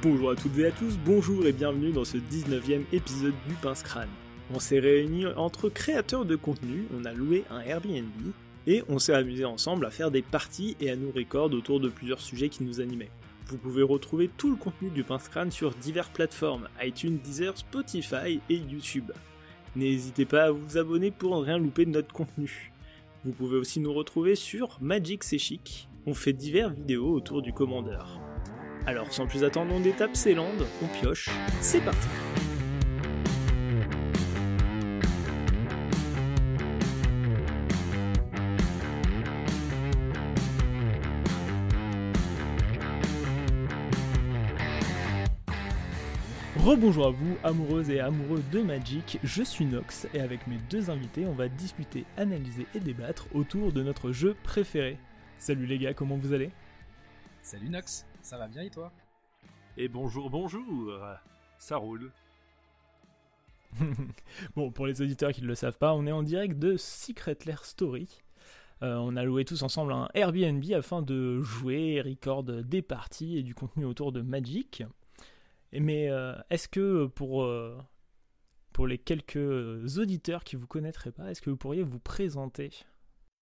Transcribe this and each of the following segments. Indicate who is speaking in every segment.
Speaker 1: Bonjour à toutes et à tous, bonjour et bienvenue dans ce 19e épisode du Pince Crâne. On s'est réunis entre créateurs de contenu, on a loué un Airbnb et on s'est amusé ensemble à faire des parties et à nous recorder autour de plusieurs sujets qui nous animaient. Vous pouvez retrouver tout le contenu du Pince Crâne sur diverses plateformes, iTunes, Deezer, Spotify et YouTube. N'hésitez pas à vous abonner pour ne rien louper de notre contenu. Vous pouvez aussi nous retrouver sur Magic C'est Chic. On fait diverses vidéos autour du commandeur. Alors sans plus attendre, on détape ces landes, on pioche, c'est parti. Rebonjour à vous, amoureuses et amoureux de Magic, je suis Nox et avec mes deux invités, on va discuter, analyser et débattre autour de notre jeu préféré. Salut les gars, comment vous allez?
Speaker 2: Salut Nox, ça va bien et toi?
Speaker 3: Et bonjour, bonjour Ça roule.
Speaker 1: bon, pour les auditeurs qui ne le savent pas, on est en direct de Secret Lair Story. Euh, on a loué tous ensemble un Airbnb afin de jouer, record des parties et du contenu autour de Magic. Mais euh, est-ce que pour, euh, pour les quelques auditeurs qui vous connaîtraient pas, est-ce que vous pourriez vous présenter?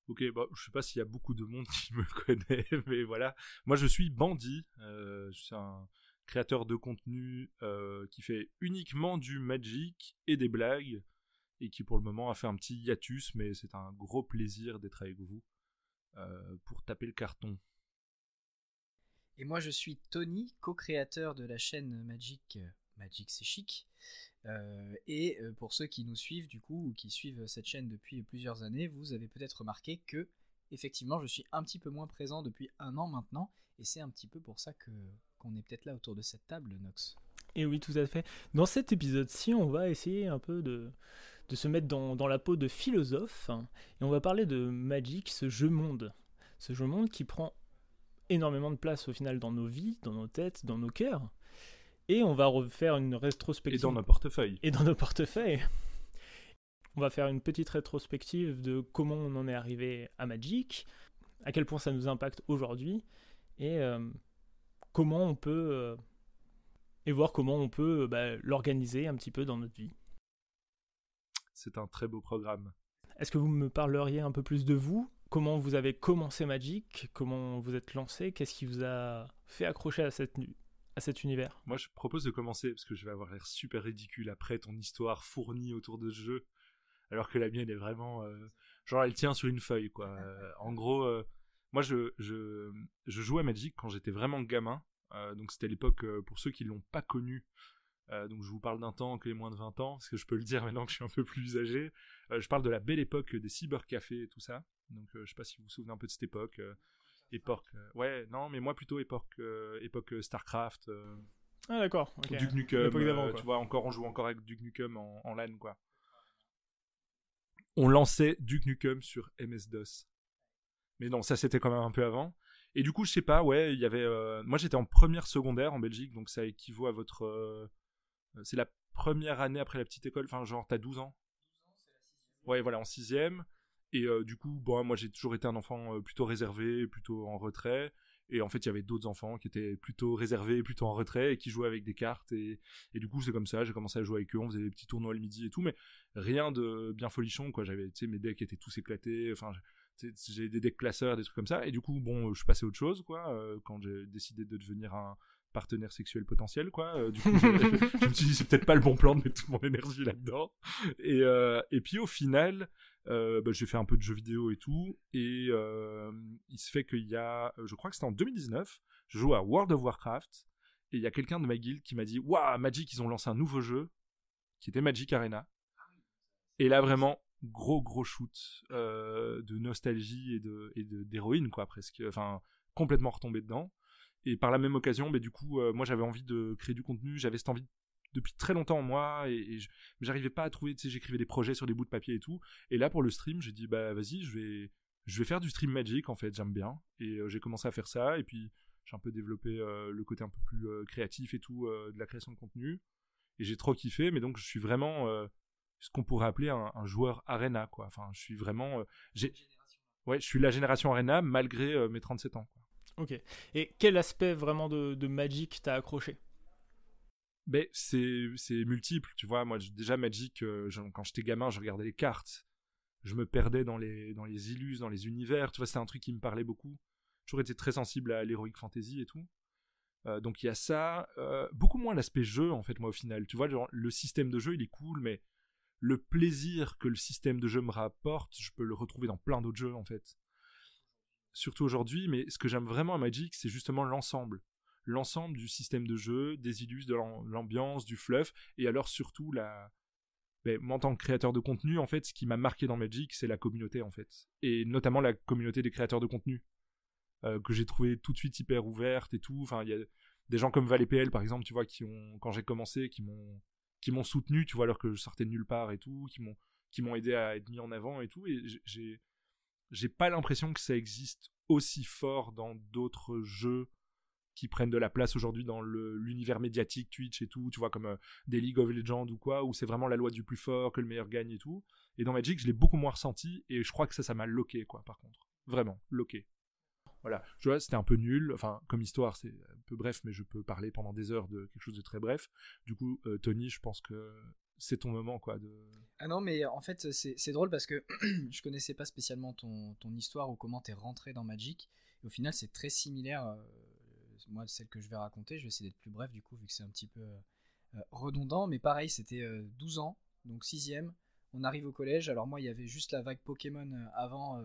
Speaker 3: Ok, bah, je sais pas s'il y a beaucoup de monde qui me connaît, mais voilà. Moi, je suis Bandit. Euh, je suis un créateur de contenu qui fait uniquement du Magic et des blagues, et qui pour le moment a fait un petit hiatus, mais c'est un gros plaisir d'être avec vous pour taper le carton.
Speaker 2: Et moi, je suis Tony, co-créateur de la chaîne Magic. Euh, Magic, c'est chic. Euh, et euh, pour ceux qui nous suivent, du coup, ou qui suivent cette chaîne depuis plusieurs années, vous avez peut-être remarqué que, effectivement, je suis un petit peu moins présent depuis un an maintenant. Et c'est un petit peu pour ça que qu'on est peut-être là autour de cette table, Nox.
Speaker 1: Et oui, tout à fait. Dans cet épisode-ci, on va essayer un peu de, de se mettre dans, dans, la peau de philosophe. Et on va parler de Magic, ce jeu monde. Ce jeu monde qui prend énormément de place au final dans nos vies, dans nos têtes, dans nos cœurs. Et on va refaire une rétrospective.
Speaker 3: Et dans nos portefeuilles.
Speaker 1: Et dans nos portefeuilles. On va faire une petite rétrospective de comment on en est arrivé à Magic, à quel point ça nous impacte aujourd'hui, et euh, comment on peut. Euh, et voir comment on peut euh, bah, l'organiser un petit peu dans notre vie.
Speaker 3: C'est un très beau programme.
Speaker 1: Est-ce que vous me parleriez un peu plus de vous? Comment vous avez commencé Magic, comment vous êtes lancé, qu'est-ce qui vous a fait accrocher à, cette, à cet univers
Speaker 3: Moi, je propose de commencer parce que je vais avoir l'air super ridicule après ton histoire fournie autour de ce jeu, alors que la mienne est vraiment euh, genre elle tient sur une feuille quoi. Euh, en gros, euh, moi je, je, je jouais à Magic quand j'étais vraiment gamin, donc c'était l'époque pour ceux qui l'ont pas connu. donc je vous parle d'un temps que les moins de 20 ans, parce que je peux le dire maintenant que je suis un peu plus âgé. je parle de la belle époque des cybercafés et tout ça. Donc je sais pas si vous vous souvenez un peu de cette époque. Euh, époque, euh, ouais, non, mais moi plutôt époque, époque Starcraft.
Speaker 1: ah d'accord.
Speaker 3: Duke Nukem. tu vois, encore on joue encore avec Duke Nukem en, LAN quoi. On lançait Duke Nukem sur MS DOS. Mais non, ça c'était quand même un peu avant. Et du coup, je sais pas, ouais, il y avait. moi, j'étais en première secondaire en Belgique, donc ça équivaut à votre. c'est la première année après la petite école. Enfin, genre, t'as 12 ans. 12 ans, c'est la sixième. Ouais, voilà, en sixième. Et euh, du coup, bon, moi j'ai toujours été un enfant euh, plutôt réservé, plutôt en retrait. Et en fait, il y avait d'autres enfants qui étaient plutôt réservés, plutôt en retrait, et qui jouaient avec des cartes. Et, du coup, c'est comme ça, j'ai commencé à jouer avec eux, on faisait des petits tournois le midi et tout, mais rien de bien folichon, quoi. J'avais, tu mes decks étaient tous éclatés, enfin, j'ai des decks classeurs, des trucs comme ça. Et du coup, bon, je suis passé à autre chose, quoi, euh, quand j'ai décidé de devenir un, partenaire sexuel potentiel quoi. Euh, du coup je, me suis dit c'est peut-être pas le bon plan de mettre toute mon énergie là-dedans. Et, euh, puis au final euh, bah, j'ai fait un peu de jeux vidéo et tout. Et il se fait qu'il y a je crois que c'était en 2019 je joue à World of Warcraft. Et il y a quelqu'un de ma guilde qui m'a dit waouh Magic ils ont lancé un nouveau jeu qui était Magic Arena. Et là vraiment gros gros shoot de nostalgie et de et d'héroïne quoi presque. Enfin complètement retombé dedans et par la même occasion, du coup, euh, moi j'avais envie de créer du contenu, j'avais cette envie depuis très longtemps en moi et, j'arrivais pas à trouver, tu sais, j'écrivais des projets sur des bouts de papier et tout. Et là pour le stream, j'ai dit bah vas-y, je vais, je vais faire du stream magic en fait, j'aime bien. Et euh, j'ai commencé à faire ça et puis j'ai un peu développé euh, le côté un peu plus créatif et tout de la création de contenu. Et j'ai trop kiffé, mais donc je suis vraiment ce qu'on pourrait appeler un, un, joueur arena quoi. Enfin, je suis vraiment, j'ai, ouais, je suis la génération arena malgré mes 37 ans. Quoi.
Speaker 1: Ok. Et quel aspect vraiment de, Magic t'as accroché?
Speaker 3: Ben, c'est c'est multiple, tu vois. Moi, déjà Magic, euh, quand j'étais gamin, je regardais les cartes, je me perdais dans les dans les illus, dans les univers. Tu vois, c'était un truc qui me parlait beaucoup. J'ai toujours été très sensible à l'heroic fantasy et tout. Euh, donc il y a ça, euh, beaucoup moins l'aspect jeu en fait moi au final. Tu vois, le système de jeu il est cool, mais le plaisir que le système de jeu me rapporte, je peux le retrouver dans plein d'autres jeux en fait. Surtout aujourd'hui, mais ce que j'aime vraiment à Magic, c'est justement l'ensemble l'ensemble du système de jeu, des illus, de l'ambiance, du fluff, et alors surtout la. Ben, moi, en tant que créateur de contenu, en fait, ce qui m'a marqué dans Magic, c'est la communauté, en fait, et notamment la communauté des créateurs de contenu euh, que j'ai trouvé tout de suite hyper ouverte et tout. Enfin, il y a des gens comme ValetPL, par exemple, tu vois, qui ont, quand j'ai commencé, qui m'ont, qui m'ont soutenu, tu vois, alors que je sortais de nulle part et tout, qui m'ont, qui m'ont aidé à être mis en avant et tout. Et j'ai, j'ai pas l'impression que ça existe aussi fort dans d'autres jeux qui prennent de la place aujourd'hui dans l'univers médiatique, Twitch et tout, tu vois, comme euh, des League of Legends ou quoi, où c'est vraiment la loi du plus fort, que le meilleur gagne et tout. Et dans Magic, je l'ai beaucoup moins ressenti, et je crois que ça, ça m'a loqué, quoi, par contre. Vraiment, loqué. Voilà, je vois, c'était un peu nul, enfin, comme histoire, c'est un peu bref, mais je peux parler pendant des heures de quelque chose de très bref. Du coup, euh, Tony, je pense que c'est ton moment, quoi, de...
Speaker 2: Ah non, mais en fait, c'est drôle parce que je connaissais pas spécialement ton, histoire ou comment t'es rentré dans Magic, au final, c'est très similaire... Euh, moi, celle que je vais raconter, je vais essayer d'être plus bref du coup, vu que c'est un petit peu euh, redondant. Mais pareil, c'était 12 euh, ans, donc 6ème. On arrive au collège. Alors, moi, il y avait juste la vague Pokémon euh, avant,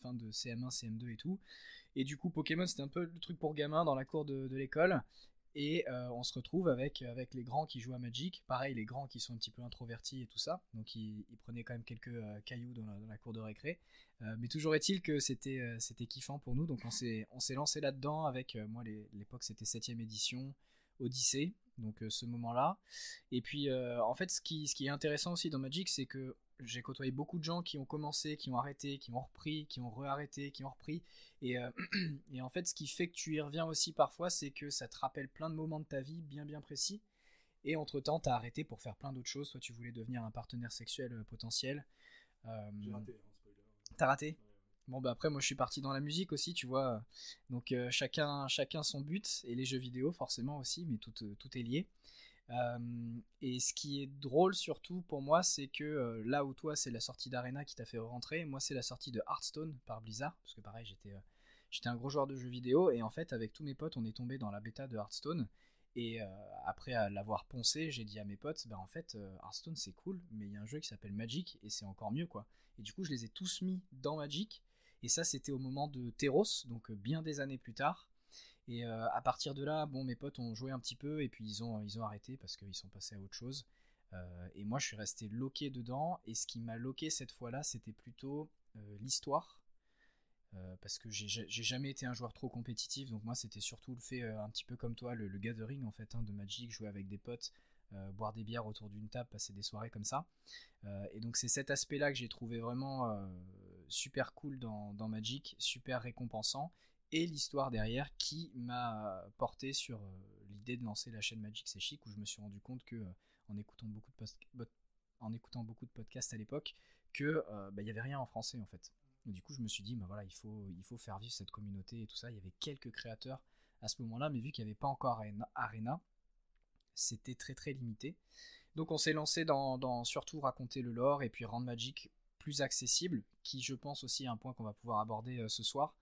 Speaker 2: fin de CM1, CM2 et tout. Et du coup, Pokémon, c'était un peu le truc pour gamins dans la cour de l'école. Et on se retrouve avec, les grands qui jouent à Magic. Pareil, les grands qui sont un petit peu introvertis et tout ça. Donc ils, prenaient quand même quelques cailloux dans la, cour de récré. Euh, mais toujours est-il que c'était euh, kiffant pour nous. Donc on s'est lancé là-dedans avec euh, moi l'époque c'était 7 édition Odyssée. Donc ce moment-là. Et puis en fait ce qui est intéressant aussi dans Magic c'est que j'ai côtoyé beaucoup de gens qui ont commencé, qui ont arrêté, qui ont repris, qui ont re-arrêté, qui ont repris. Et, et, en fait, ce qui fait que tu y reviens aussi parfois, c'est que ça te rappelle plein de moments de ta vie bien bien précis. Et entre-temps, tu as arrêté pour faire plein d'autres choses. Soit tu voulais devenir un partenaire sexuel potentiel.
Speaker 3: J'ai raté. Hein.
Speaker 2: T'as raté Bon bah après moi je suis parti dans la musique aussi tu vois donc euh, chacun chacun son but et les jeux vidéo forcément aussi mais tout, euh, tout est lié et ce qui est drôle surtout pour moi c'est que là où toi c'est la sortie d'Arena qui t'a fait rentrer moi c'est la sortie de Hearthstone par Blizzard parce que pareil j'étais un gros joueur de jeux vidéo et en fait avec tous mes potes on est tombé dans la bêta de Hearthstone et après l'avoir poncé, j'ai dit à mes potes, bah en fait, Hearthstone c'est cool, mais il y a un jeu qui s'appelle Magic et c'est encore mieux quoi. Et du coup, je les ai tous mis dans Magic. Et ça, c'était au moment de Teros, donc bien des années plus tard. Et euh, à partir de là, bon, mes potes ont joué un petit peu et puis ils ont, ils ont arrêté parce qu'ils sont passés à autre chose. Euh, et moi, je suis resté loqué dedans. Et ce qui m'a loqué cette fois-là, c'était plutôt l'histoire. parce que j'ai jamais été un joueur trop compétitif, donc moi c'était surtout le fait un petit peu comme toi, le, gathering en fait hein, de Magic, jouer avec des potes, euh, boire des bières autour d'une table, passer des soirées comme ça. Euh, et donc c'est cet aspect-là que j'ai trouvé vraiment euh, super cool dans, Magic, super récompensant, et l'histoire derrière qui m'a porté sur l'idée de lancer la chaîne Magic C'est Chic, où je me suis rendu compte que en écoutant beaucoup de, en écoutant beaucoup de podcasts à l'époque, que bah, il n'y avait rien en français en fait. du coup, je me suis dit, bah voilà, il faut, il faut faire vivre cette communauté et tout ça. Il y avait quelques créateurs à ce moment-là, mais vu qu'il n'y avait pas encore Arena, c'était très très limité. Donc on s'est lancé dans, surtout raconter le lore et puis rendre Magic plus accessible, qui je pense aussi est un point qu'on va pouvoir aborder euh, ce soir.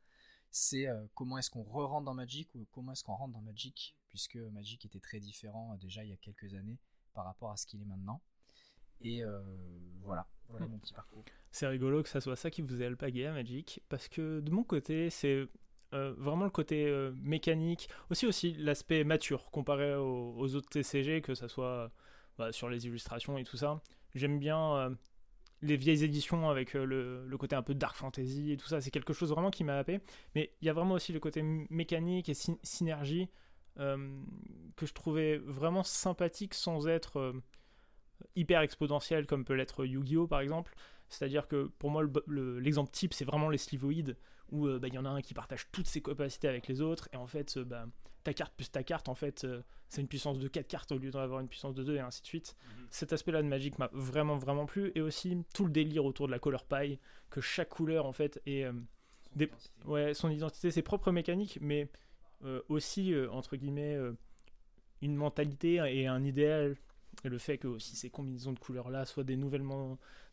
Speaker 2: C'est euh, comment est-ce qu'on re-rentre dans Magic ou comment est-ce qu'on rentre dans Magic, puisque Magic était très différent euh, déjà il y a quelques années par rapport à ce qu'il est maintenant. Et voilà, voilà mon petit parcours.
Speaker 1: C'est rigolo que ça soit ça qui vous ait alpagué à Magic, parce que de mon côté, c'est euh, vraiment le côté euh, mécanique, aussi aussi l'aspect mature comparé aux, autres TCG, que ça soit bah, sur les illustrations et tout ça. J'aime bien euh, les vieilles éditions avec le, côté un peu dark fantasy et tout ça. C'est quelque chose vraiment qui m'a happé. Mais il y a vraiment aussi le côté mécanique et synergie que je trouvais vraiment sympathique sans être hyper exponentiel comme peut l'être Yu-Gi-Oh par exemple. C'est-à-dire que pour moi, l'exemple type, c'est vraiment les slivoïdes où euh, bah, il y en a un qui partage toutes ses capacités avec les autres, et en fait, euh, bah, ta carte plus ta carte, en fait, euh, c'est une puissance de 4 cartes au lieu d'en avoir une puissance de 2, et ainsi de suite. Mhm. Cet aspect-là de Magic m'a vraiment, vraiment plu, et aussi tout le délire autour de la color pie, que chaque couleur, en fait, est. son, identité. Ouais, son identité, ses propres mécaniques, mais aussi, entre guillemets, une mentalité et un idéal. Et le fait que aussi ces combinaisons de couleurs là soient des nouvelles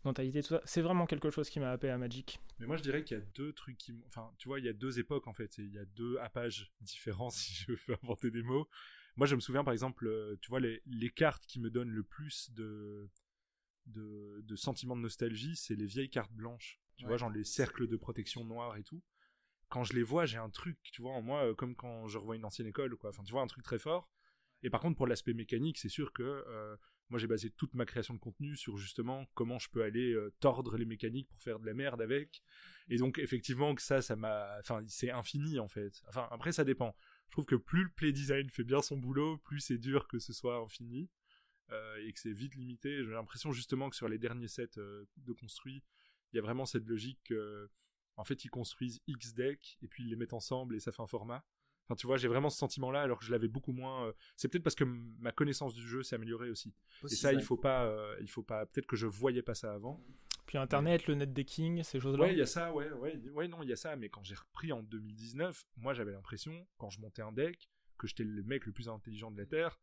Speaker 1: mentalités, tout ça, c'est vraiment quelque chose qui m'a happé à Magic.
Speaker 3: Mais moi je dirais qu'il y a deux trucs qui. Enfin, tu vois, il y a deux époques en fait. Il y a deux appages différents si je veux inventer des mots. Moi je me souviens par exemple, euh, tu vois, les, les cartes qui me donnent le plus de, de, de sentiments de nostalgie, c'est les vieilles cartes blanches. Tu vois, genre les cercles de protection noirs et tout. Quand je les vois, j'ai un truc, tu vois, en moi, euh, comme quand je revois une ancienne école, quoi. Enfin, tu vois, un truc très fort. Et par contre, pour l'aspect mécanique, c'est sûr que euh, moi, j'ai basé toute ma création de contenu sur justement comment je peux aller euh, tordre les mécaniques pour faire de la merde avec. Et donc, effectivement, que ça, ça m'a. Enfin, c'est infini, en fait. Enfin, après, ça dépend. Je trouve que plus le play design fait bien son boulot, plus c'est dur que ce soit infini. Euh, et que c'est vite limité. J'ai l'impression justement que sur les derniers sets de construits, il y a vraiment cette logique que, en fait, ils construisent X decks et puis ils les mettent ensemble et ça fait un format. Enfin, tu vois, j'ai vraiment ce sentiment-là, alors que je l'avais beaucoup moins. Euh, C'est peut-être parce que ma connaissance du jeu s'est améliorée aussi. et ça, il faut pas, euh, il faut pas. Peut-être que je voyais pas ça avant.
Speaker 1: Puis Internet, le net decking, ces choses-là.
Speaker 3: Ouais, il y a ça, ouais, ouais, ouais, non, il y a ça. Mais quand j'ai repris en 2019, moi, j'avais l'impression, quand je montais un deck, que j'étais le mec le plus intelligent de la terre.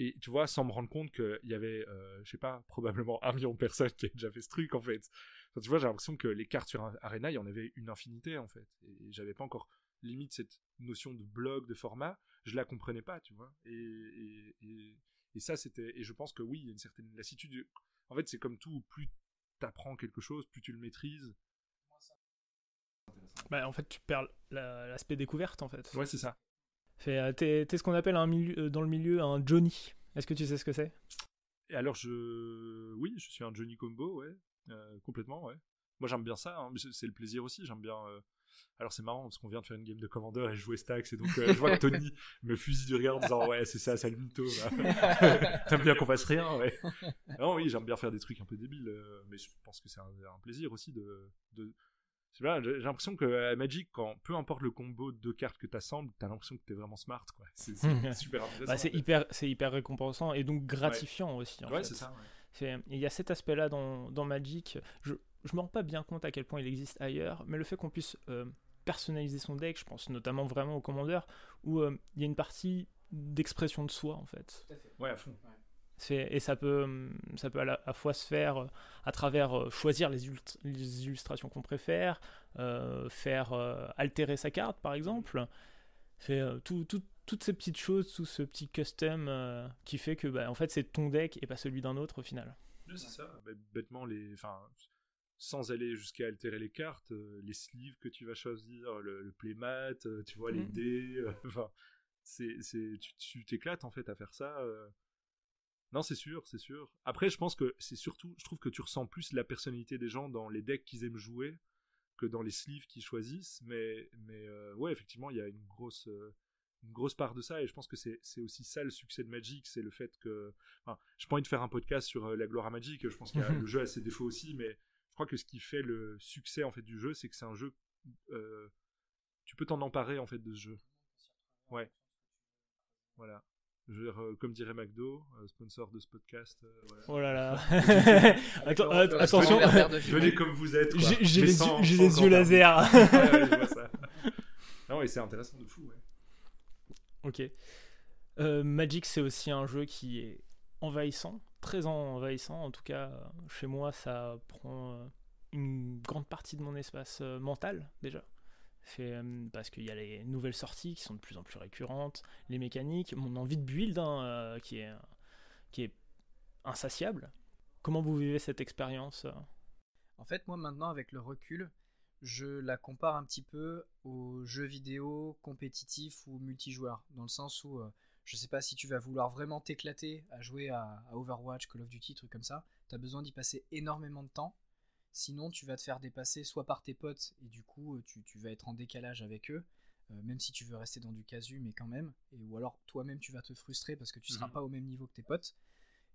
Speaker 3: Et tu vois, sans me rendre compte qu'il y avait, euh, je sais pas, probablement un million de personnes qui avaient déjà fait ce truc, en fait. Enfin, tu vois, j'ai l'impression que les cartes sur Arena, il y en avait une infinité, en fait. Et j'avais pas encore limite cette notion de blog, de format, je la comprenais pas, tu vois. Et, et, ça, c'était. Et je pense que oui, il y a une certaine lassitude. En fait, c'est comme tout, plus tu apprends quelque chose, plus tu le maîtrises.
Speaker 1: Bah, en fait, tu perds l'aspect découverte, en fait.
Speaker 3: Ouais, c'est ça.
Speaker 1: Euh, t'es ce qu'on appelle un milieu, euh, dans le milieu un Johnny. Est-ce que tu sais ce que c'est?
Speaker 3: Et alors, je. Oui, je suis un Johnny Combo, ouais. Euh, complètement, ouais. Moi, j'aime bien ça. Hein. C'est le plaisir aussi. J'aime bien. Alors c'est marrant parce qu'on vient de faire une game de Commander et jouer Stacks et donc euh, je vois que Tony me fusille du regard en disant ouais c'est ça, c'est le mytho. T'aimes bien qu'on fasse rien, ouais. Non oui j'aime bien faire des trucs un peu débiles, euh, mais je pense que c'est un, plaisir aussi de, de... j'ai l'impression que Magic, quand peu importe le combo de deux cartes que t'assembles, t'as l'impression que t'es vraiment smart, quoi. C'est super intéressant.
Speaker 1: Bah, c'est hyper, c'est hyper récompensant et donc gratifiant aussi.
Speaker 3: ouais, c'est ça.
Speaker 1: Il y a cet aspect-là dans, dans Magic. Je, je me rends pas bien compte à quel point il existe ailleurs, mais le fait qu'on puisse euh, personnaliser son deck, je pense notamment vraiment au commandeur, où euh, il y a une partie d'expression de soi en fait.
Speaker 3: Ouais, à fond.
Speaker 1: Et ça peut, hum, ça peut à la fois se faire euh, à travers choisir les, illustrations qu'on préfère, faire altérer sa carte par exemple, fait toutes ces petites choses, tout ce petit custom qui fait que bah, en fait c'est ton deck et pas celui d'un autre au final.
Speaker 3: c'est ça. bêtement, les, enfin, sans aller jusqu'à altérer les cartes, euh, les sleeves que tu vas choisir, le, playmat, euh, tu vois, les dés, euh, enfin, c'est, tu, t'éclates en fait à faire ça. Non, c'est sûr, c'est sûr. Après, je pense que c'est surtout, je trouve que tu ressens plus la personnalité des gens dans les decks qu'ils aiment jouer que dans les sleeves qu'ils choisissent. Mais, mais ouais, effectivement, il y a une grosse, une grosse part de ça. Et je pense que c'est, aussi ça le succès de Magic, c'est le fait que. Enfin, je pas envie de faire un podcast sur la gloire à Magic. Je pense que le jeu a ses défauts aussi, mais je crois que ce qui fait le succès en fait du jeu, c'est que c'est un jeu. Euh, tu peux t'en emparer en fait de ce jeu. Ouais. Voilà. Je veux dire, euh, comme dirait McDo, euh, sponsor de ce podcast.
Speaker 1: Voilà. Oh là là. Attends, attention.
Speaker 3: Venez comme vous êtes.
Speaker 1: J'ai les, les, yeux laser.
Speaker 3: ouais, je vois ça. Non, et c'est intéressant de fou. Ouais.
Speaker 1: Ok. Magic, c'est aussi un jeu qui est envahissant très envahissant. En tout cas, chez moi, ça prend euh, une grande partie de mon espace euh, mental déjà. Euh, parce qu'il y a les nouvelles sorties qui sont de plus en plus récurrentes, les mécaniques, mon envie de build hein, qui, est, qui est insatiable. Comment vous vivez cette expérience
Speaker 2: En fait, moi maintenant, avec le recul, je la compare un petit peu aux jeux vidéo compétitifs ou multijoueurs, dans le sens où je sais pas si tu vas vouloir vraiment t'éclater à jouer à, Overwatch, Call of Duty, trucs comme ça. Tu as besoin d'y passer énormément de temps. Sinon, tu vas te faire dépasser soit par tes potes et du coup, euh, tu, vas être en décalage avec eux, euh, même si tu veux rester dans du casu, mais quand même. Et, ou alors, toi-même, tu vas te frustrer parce que tu seras mhm. pas au même niveau que tes potes.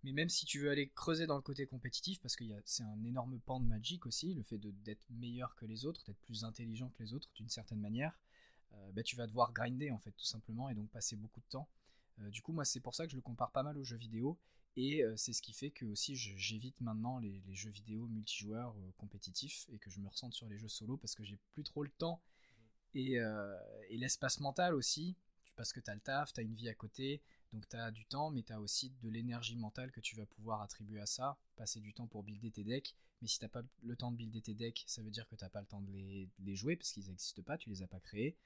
Speaker 2: Mais même si tu veux aller creuser dans le côté compétitif, parce que c'est un énorme pan de Magic aussi, le fait d'être meilleur que les autres, d'être plus intelligent que les autres d'une certaine manière, euh, bah, tu vas devoir grinder en fait tout simplement et donc passer beaucoup de temps. Euh, du coup, moi, c'est pour ça que je le compare pas mal aux jeux vidéo. Et euh, c'est ce qui fait que aussi j'évite maintenant les, jeux vidéo multijoueurs euh, compétitifs et que je me ressente sur les jeux solo parce que j'ai plus trop le temps et, l'espace mental aussi. Parce que tu as le taf, tu as une vie à côté, donc tu as du temps, mais tu as aussi de l'énergie mentale que tu vas pouvoir attribuer à ça, passer du temps pour builder tes decks. Mais si t'as pas le temps de builder tes decks, ça veut dire que t'as pas le temps de les, jouer parce qu'ils n'existent pas, tu les as pas créés.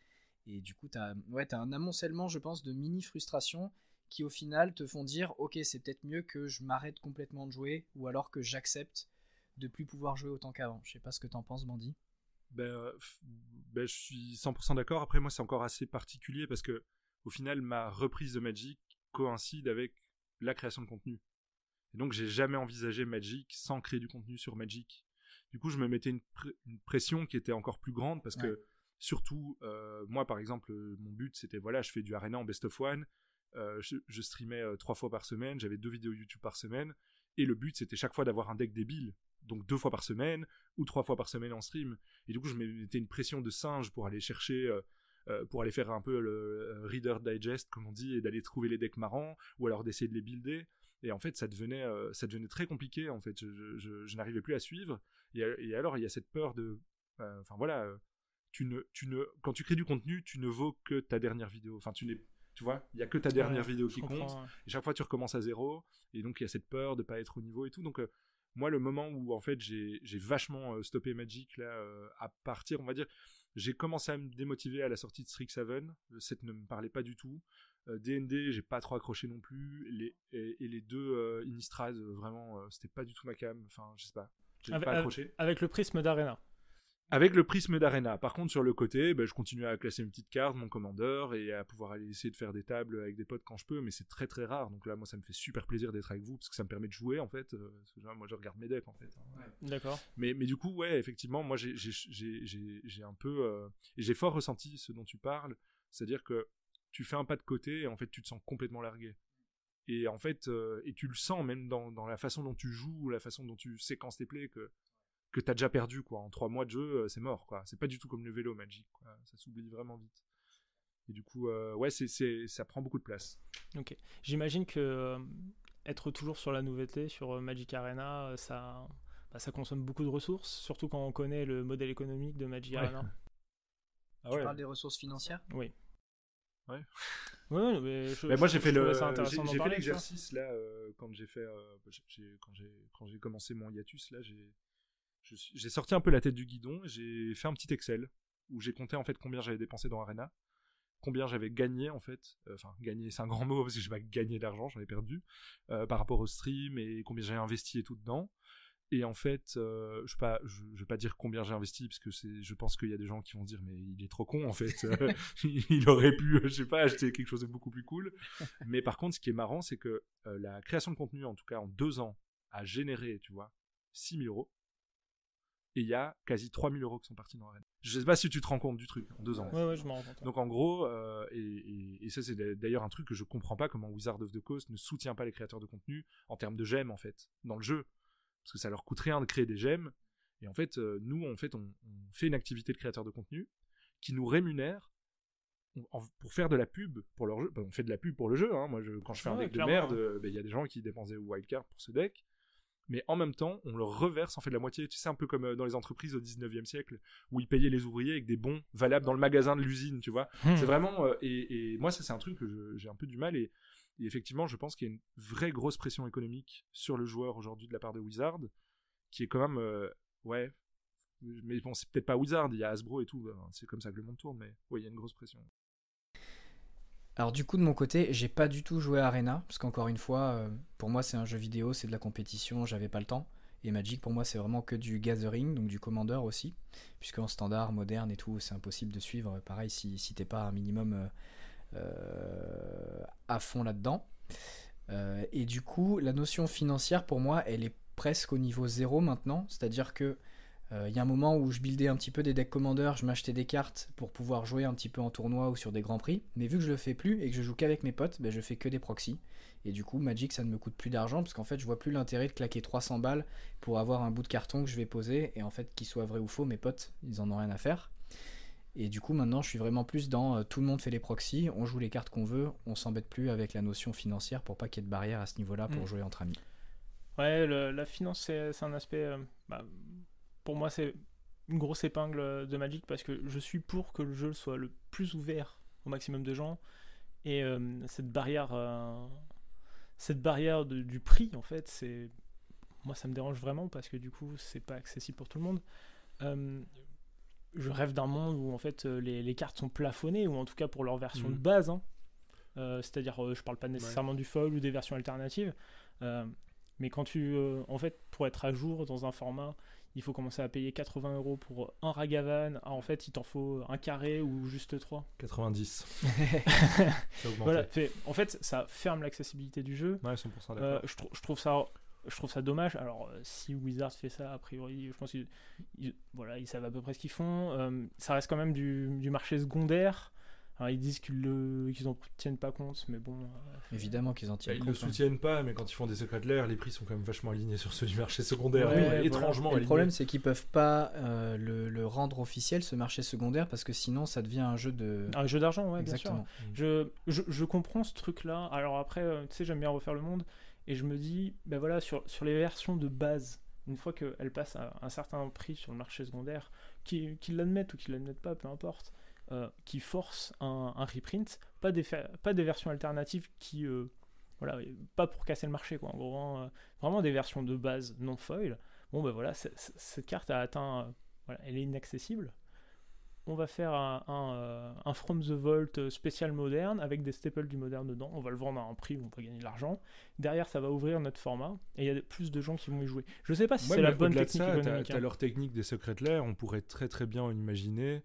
Speaker 2: Et du coup, tu as, ouais, as un amoncellement, je pense, de mini frustrations qui au final te font dire ok c'est peut-être mieux que je m'arrête complètement de jouer ou alors que j'accepte de plus pouvoir jouer autant qu'avant. Je sais pas ce que t'en penses Bandy.
Speaker 3: Ben, ben, je suis 100% d'accord. Après moi c'est encore assez particulier parce que au final ma reprise de Magic coïncide avec la création de contenu. Et donc j'ai jamais envisagé Magic sans créer du contenu sur Magic. Du coup je me mettais une, pression qui était encore plus grande parce que surtout euh, moi par exemple mon but c'était voilà je fais du arena en best of one euh, je, streamais euh, trois fois par semaine, j'avais deux vidéos YouTube par semaine, et le but c'était chaque fois d'avoir un deck débile, donc deux fois par semaine ou trois fois par semaine en stream. Et du coup, je mettais une pression de singe pour aller chercher, euh, pour aller faire un peu le Reader Digest, comme on dit, et d'aller trouver les decks marrants, ou alors d'essayer de les builder. Et en fait, ça devenait, ça devenait très compliqué. En fait, je, n'arrivais plus à suivre. Et, et, alors, il y a cette peur de, enfin voilà, tu ne, tu ne, quand tu crées du contenu, tu ne vaux que ta dernière vidéo. Enfin, tu n'es tu vois, il y a que ta dernière vidéo qui compte. Et chaque fois, tu recommences à zéro. Et donc, il y a cette peur de pas être au niveau et tout. Donc, euh, moi, le moment où en fait j'ai vachement euh, stoppé Magic là, euh, à partir, on va dire, j'ai commencé à me démotiver à la sortie de Strixhaven. Le set ne me parlait pas du tout. DND, j'ai pas trop accroché non plus. Les, et, les deux Innistrad, vraiment, c'était pas du tout ma cam. Enfin, je sais pas. J'ai pas accroché.
Speaker 1: Avec le prisme d'Arena
Speaker 3: avec le prisme d'Arena. Par contre, sur le côté, ben, je continue à classer une petite carte, mon commandeur, et à pouvoir aller essayer de faire des tables avec des potes quand je peux, mais c'est très très rare. Donc là, moi, ça me fait super plaisir d'être avec vous, parce que ça me permet de jouer, en fait. Euh, moi, je regarde mes decks, en fait. Hein.
Speaker 1: D'accord.
Speaker 3: Mais, mais du coup, ouais, effectivement, moi, j'ai un peu... Euh, et j'ai fort ressenti ce dont tu parles, c'est-à-dire que tu fais un pas de côté, et en fait, tu te sens complètement largué. Et en fait, euh, et tu le sens même dans, dans la façon dont tu joues, la façon dont tu séquences tes plays, que que t'as déjà perdu quoi. En trois mois de jeu, euh, c'est mort quoi. C'est pas du tout comme le vélo Magic quoi. Ça s'oublie vraiment vite. Et du coup, euh, ouais, c'est, ça prend beaucoup de place.
Speaker 1: Ok. J'imagine que euh, être toujours sur la nouveauté, sur Magic Arena, ça, bah, ça consomme beaucoup de ressources, surtout quand on connaît le modèle économique de Magic Arena.
Speaker 2: Ah tu parles des ressources financières?
Speaker 1: Oui.
Speaker 3: Ouais.
Speaker 1: ouais mais,
Speaker 3: moi j'ai fait le j'ai, fait l'exercice là quand j'ai fait quand j'ai quand j'ai commencé mon hiatus là j'ai j'ai sorti un peu la tête du guidon, j'ai fait un petit Excel où j'ai compté en fait combien j'avais dépensé dans Arena, combien j'avais gagné en fait, euh, enfin gagné c'est un grand mot parce que j'ai pas gagné d'argent, j'en ai perdu euh, par rapport au stream et combien j'ai investi et tout dedans. Et en fait, euh, je ne je, vais pas dire combien j'ai investi parce que je pense qu'il y a des gens qui vont dire mais il est trop con en fait, il aurait pu, je sais pas, acheter quelque chose de beaucoup plus cool. Mais par contre, ce qui est marrant, c'est que la création de contenu, en tout cas en deux ans, a généré, tu vois, 6000 euros et il y a quasi 3000 euros qui sont partis dans Arena. Je sais pas si tu te rends compte du truc en deux ans.
Speaker 1: Ouais, ouais, je m'en rends compte.
Speaker 3: Donc en gros, euh, et, et, ça c'est d'ailleurs un truc que je comprends pas comment Wizard of the Coast ne soutient pas les créateurs de contenu en termes de gemmes en fait dans le jeu, parce que ça leur coûte rien de créer des gemmes. Et en fait, euh, nous en fait on, fait une activité de créateur de contenu qui nous rémunère pour faire de la pub pour leur jeu. on fait de la pub pour le jeu. Hein. Moi, je, quand je fais un deck de merde, euh, ben, il y a des gens qui dépensaient wildcard pour ce deck mais en même temps, on leur reverse en fait la moitié. Tu sais, un peu comme euh, dans les entreprises au 19e siècle, où ils payaient les ouvriers avec des bons valables dans le magasin de l'usine, tu vois. Hmm. C'est vraiment. Euh, et, moi, ça, c'est un truc que j'ai un peu du mal. Et, effectivement, je pense qu'il y a une vraie grosse pression économique sur le joueur aujourd'hui de la part de Wizard, qui est quand même. Euh, ouais. Mais bon, c'est peut-être pas Wizard, il y a Hasbro et tout. Hein, c'est comme ça que le monde tourne, mais ouais, il y a une grosse pression.
Speaker 2: Alors du coup de mon côté, j'ai pas du tout joué à Arena parce qu'encore une fois, euh, pour moi c'est un jeu vidéo, c'est de la compétition, j'avais pas le temps. Et Magic pour moi c'est vraiment que du gathering, donc du commander aussi, puisque en standard, moderne et tout, c'est impossible de suivre. Pareil si, si t'es pas un minimum euh, euh, à fond là-dedans. et du coup, la notion financière pour moi, elle est presque au niveau zéro maintenant, c'est-à-dire que il euh, y a un moment où je buildais un petit peu des decks commandeurs, je m'achetais des cartes pour pouvoir jouer un petit peu en tournoi ou sur des grands prix. Mais vu que je le fais plus et que je joue qu'avec mes potes, ben je fais que des proxys. Et du coup, Magic, ça ne me coûte plus d'argent parce qu'en fait, je vois plus l'intérêt de claquer 300 balles pour avoir un bout de carton que je vais poser. Et en fait, qu'il soit vrai ou faux, mes potes, ils en ont rien à faire. Et du coup, maintenant, je suis vraiment plus dans euh, tout le monde fait les proxys, on joue les cartes qu'on veut, on s'embête plus avec la notion financière pour pas qu'il y ait de barrière à ce niveau-là pour mm. jouer entre amis.
Speaker 1: Ouais, la finance, c'est un aspect. Euh, bah, pour moi, c'est une grosse épingle de Magic parce que je suis pour que le jeu soit le plus ouvert au maximum de gens Et euh, cette barrière, euh, cette barrière de- du prix, en fait, c'est moi ça me dérange vraiment parce que du coup c'est pas accessible pour tout le monde. Euh, je rêve d'un monde où en fait euh, les, les cartes sont plafonnées ou en tout cas pour leur version
Speaker 3: Mhm.
Speaker 1: de base. hein. Euh, C'est-à-dire, euh, je parle pas nécessairement du foil ou des versions alternatives, euh, mais quand tu, euh, en fait, pour être à jour dans un format, il faut commencer à payer 80 euros pour un Ragavan. Ah, en fait, il t'en faut un carré ou juste trois.
Speaker 3: 90. Ça.
Speaker 1: Voilà, fait- en fait, ça ferme l'accessibilité du jeu.
Speaker 3: Ouais, 100%
Speaker 1: Euh, je, trou- je trouve ça je trouve ça dommage alors euh, si Wizard fait ça a priori je pense qu'ils ils- voilà ils savent à peu près ce qu'ils font Euh, ça reste quand même du, du marché secondaire alors ils disent qu'ils le qu'ils en tiennent pas compte mais bon euh,
Speaker 2: Évidemment qu'ils en
Speaker 3: Bah,
Speaker 2: tiennent
Speaker 3: ils le
Speaker 2: compte. hein.
Speaker 3: soutiennent pas, mais quand ils font des secrets l'air, les prix sont quand même vachement alignés sur ceux du marché secondaire.
Speaker 1: Ouais, voilà.
Speaker 3: étrangement
Speaker 2: Et le problème, c'est qu'ils peuvent pas euh, le, le rendre officiel, ce marché secondaire, parce que sinon, ça devient un jeu de.
Speaker 1: un jeu d'argent ouais bien sûr
Speaker 2: Exactement.
Speaker 1: je, je, je comprends ce truc là alors après euh, tu sais j'aime bien refaire le monde et je me dis ben voilà sur, sur les versions de base une fois qu'elles passent à un certain prix sur le marché secondaire qu'ils qu'ils l'admettent ou qu'ils l'admettent pas peu importe euh, qui forcent un, un reprint pas des, fa- pas des versions alternatives qui euh, voilà pas pour casser le marché quoi en gros hein, euh, vraiment des versions de base non foil bon ben voilà cette carte a atteint voilà, elle est inaccessible on va faire un, un, un From the Vault spécial moderne avec des staples du moderne dedans. On va le vendre à un prix où on va gagner de l'argent. Derrière, ça va ouvrir notre format et il y a plus de gens qui vont y jouer. Je sais pas si
Speaker 3: Ouais,
Speaker 1: c'est la bonne
Speaker 3: de
Speaker 1: technique.
Speaker 3: T'as
Speaker 1: hein.
Speaker 3: leur technique des secrets l'air, on pourrait très très bien imaginer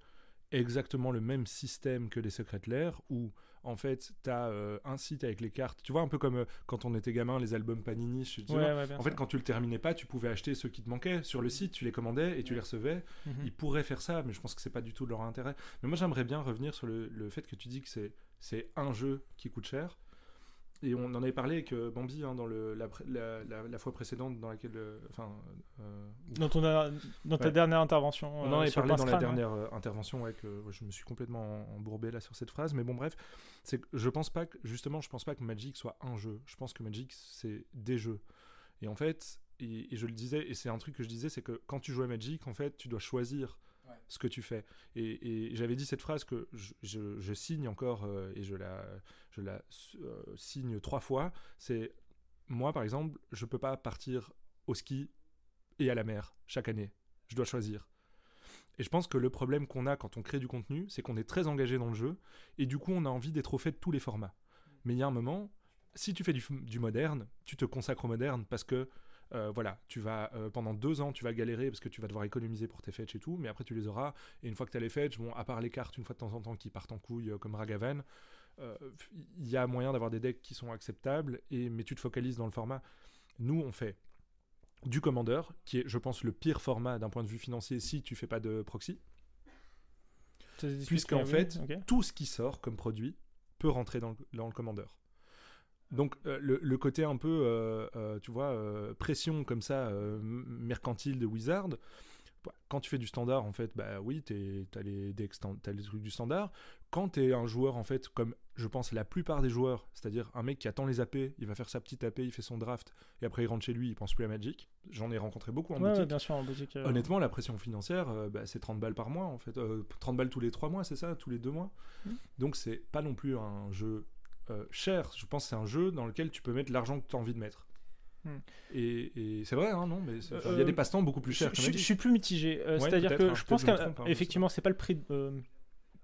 Speaker 3: exactement le même système que les secrets l'air où en fait t'as euh, un site avec les cartes, tu vois un peu comme euh, quand on était gamin les albums Panini, je- tu
Speaker 1: Ouais,
Speaker 3: vois,
Speaker 1: ouais, bien
Speaker 3: en fait quand tu le terminais pas tu pouvais acheter ceux qui te manquaient sur le site, tu les commandais et tu les recevais,
Speaker 1: Mhm.
Speaker 3: ils pourraient faire ça mais je pense que c'est pas du tout de leur intérêt. Mais moi j'aimerais bien revenir sur le, le fait que tu dis que c'est c'est un jeu qui coûte cher. Et on en avait parlé avec euh, Bambi hein, dans le, la, pré- la, la- la fois précédente dans laquelle. euh, Enfin. euh,
Speaker 1: Dans, ton, dans ta
Speaker 3: Ouais.
Speaker 1: dernière intervention.
Speaker 3: on en avait parlé dans la dernière intervention, ouais, que je me suis complètement embourbé là sur cette phrase, mais bon bref, c'est que je pense pas que justement, je pense pas que Magic soit un jeu. Je pense que Magic c'est des jeux. Et en fait, et, et je le disais, et c'est un truc que je disais, c'est que quand tu joues à Magic, en fait, tu dois choisir
Speaker 2: Ouais.
Speaker 3: ce que tu fais. Et, et j'avais dit cette phrase que je, je- je signe encore euh, et je la, je la euh, signe trois fois. C'est moi par exemple, je peux pas partir au ski et à la mer chaque année. Je dois choisir. Et je pense que le problème qu'on a quand on crée du contenu, c'est qu'on est très engagé dans le jeu, et du coup on a envie d'être au fait de tous les formats. Mais il y a un moment, si tu fais du, du moderne, tu te consacres au moderne parce que euh, voilà, tu vas euh, pendant deux ans, tu vas galérer parce que tu vas devoir économiser pour tes fetch et tout, mais après tu les auras. Et une fois que tu as les fetch, bon, à part les cartes une fois de temps en temps qui partent en couille euh, comme Ragavan, il y a moyen d'avoir des decks qui sont acceptables, et, mais tu te focalises dans le format. Nous, on fait du Commander, qui est, je pense, le pire format d'un point de vue financier si tu fais pas de proxy. Puisqu'en fait, tout ce qui sort comme produit peut rentrer dans le, dans le Commander. Donc euh, le, le côté un peu, euh, euh, tu vois, pression comme ça, mercantile de Wizard, bah, quand tu fais du standard, en fait, bah oui, t'as les, t'as les trucs du standard. Quand t'es un joueur, en fait, comme je pense la plupart des joueurs, c'est-à-dire un mec qui attend les AP, il va faire sa petite AP, il fait son draft, et après il rentre chez lui, il pense plus à Magic. J'en ai rencontré beaucoup en
Speaker 1: Ouais,
Speaker 3: boutique.
Speaker 1: bien sûr, en boutique. euh,
Speaker 3: Honnêtement, la pression financière, euh, bah, c'est 30 balles par mois, en fait. Euh, 30 balles tous les 3 mois, c'est ça Tous les 2 mois
Speaker 1: Mhm.
Speaker 3: Donc, c'est pas non plus un jeu euh, cher. Je pense que c'est un jeu dans lequel tu peux mettre l'argent que tu as envie de mettre.
Speaker 1: Mhm.
Speaker 3: Et, et c'est vrai, hein, non Mais il y
Speaker 1: Euh,
Speaker 3: a des passe-temps beaucoup plus chers
Speaker 1: je- suis plus mitigé. euh,
Speaker 3: Ouais,
Speaker 1: C'est-à-dire que
Speaker 3: hein,
Speaker 1: je pense
Speaker 3: trompe, hein,
Speaker 1: qu'effectivement, c'est pas le prix. de- euh,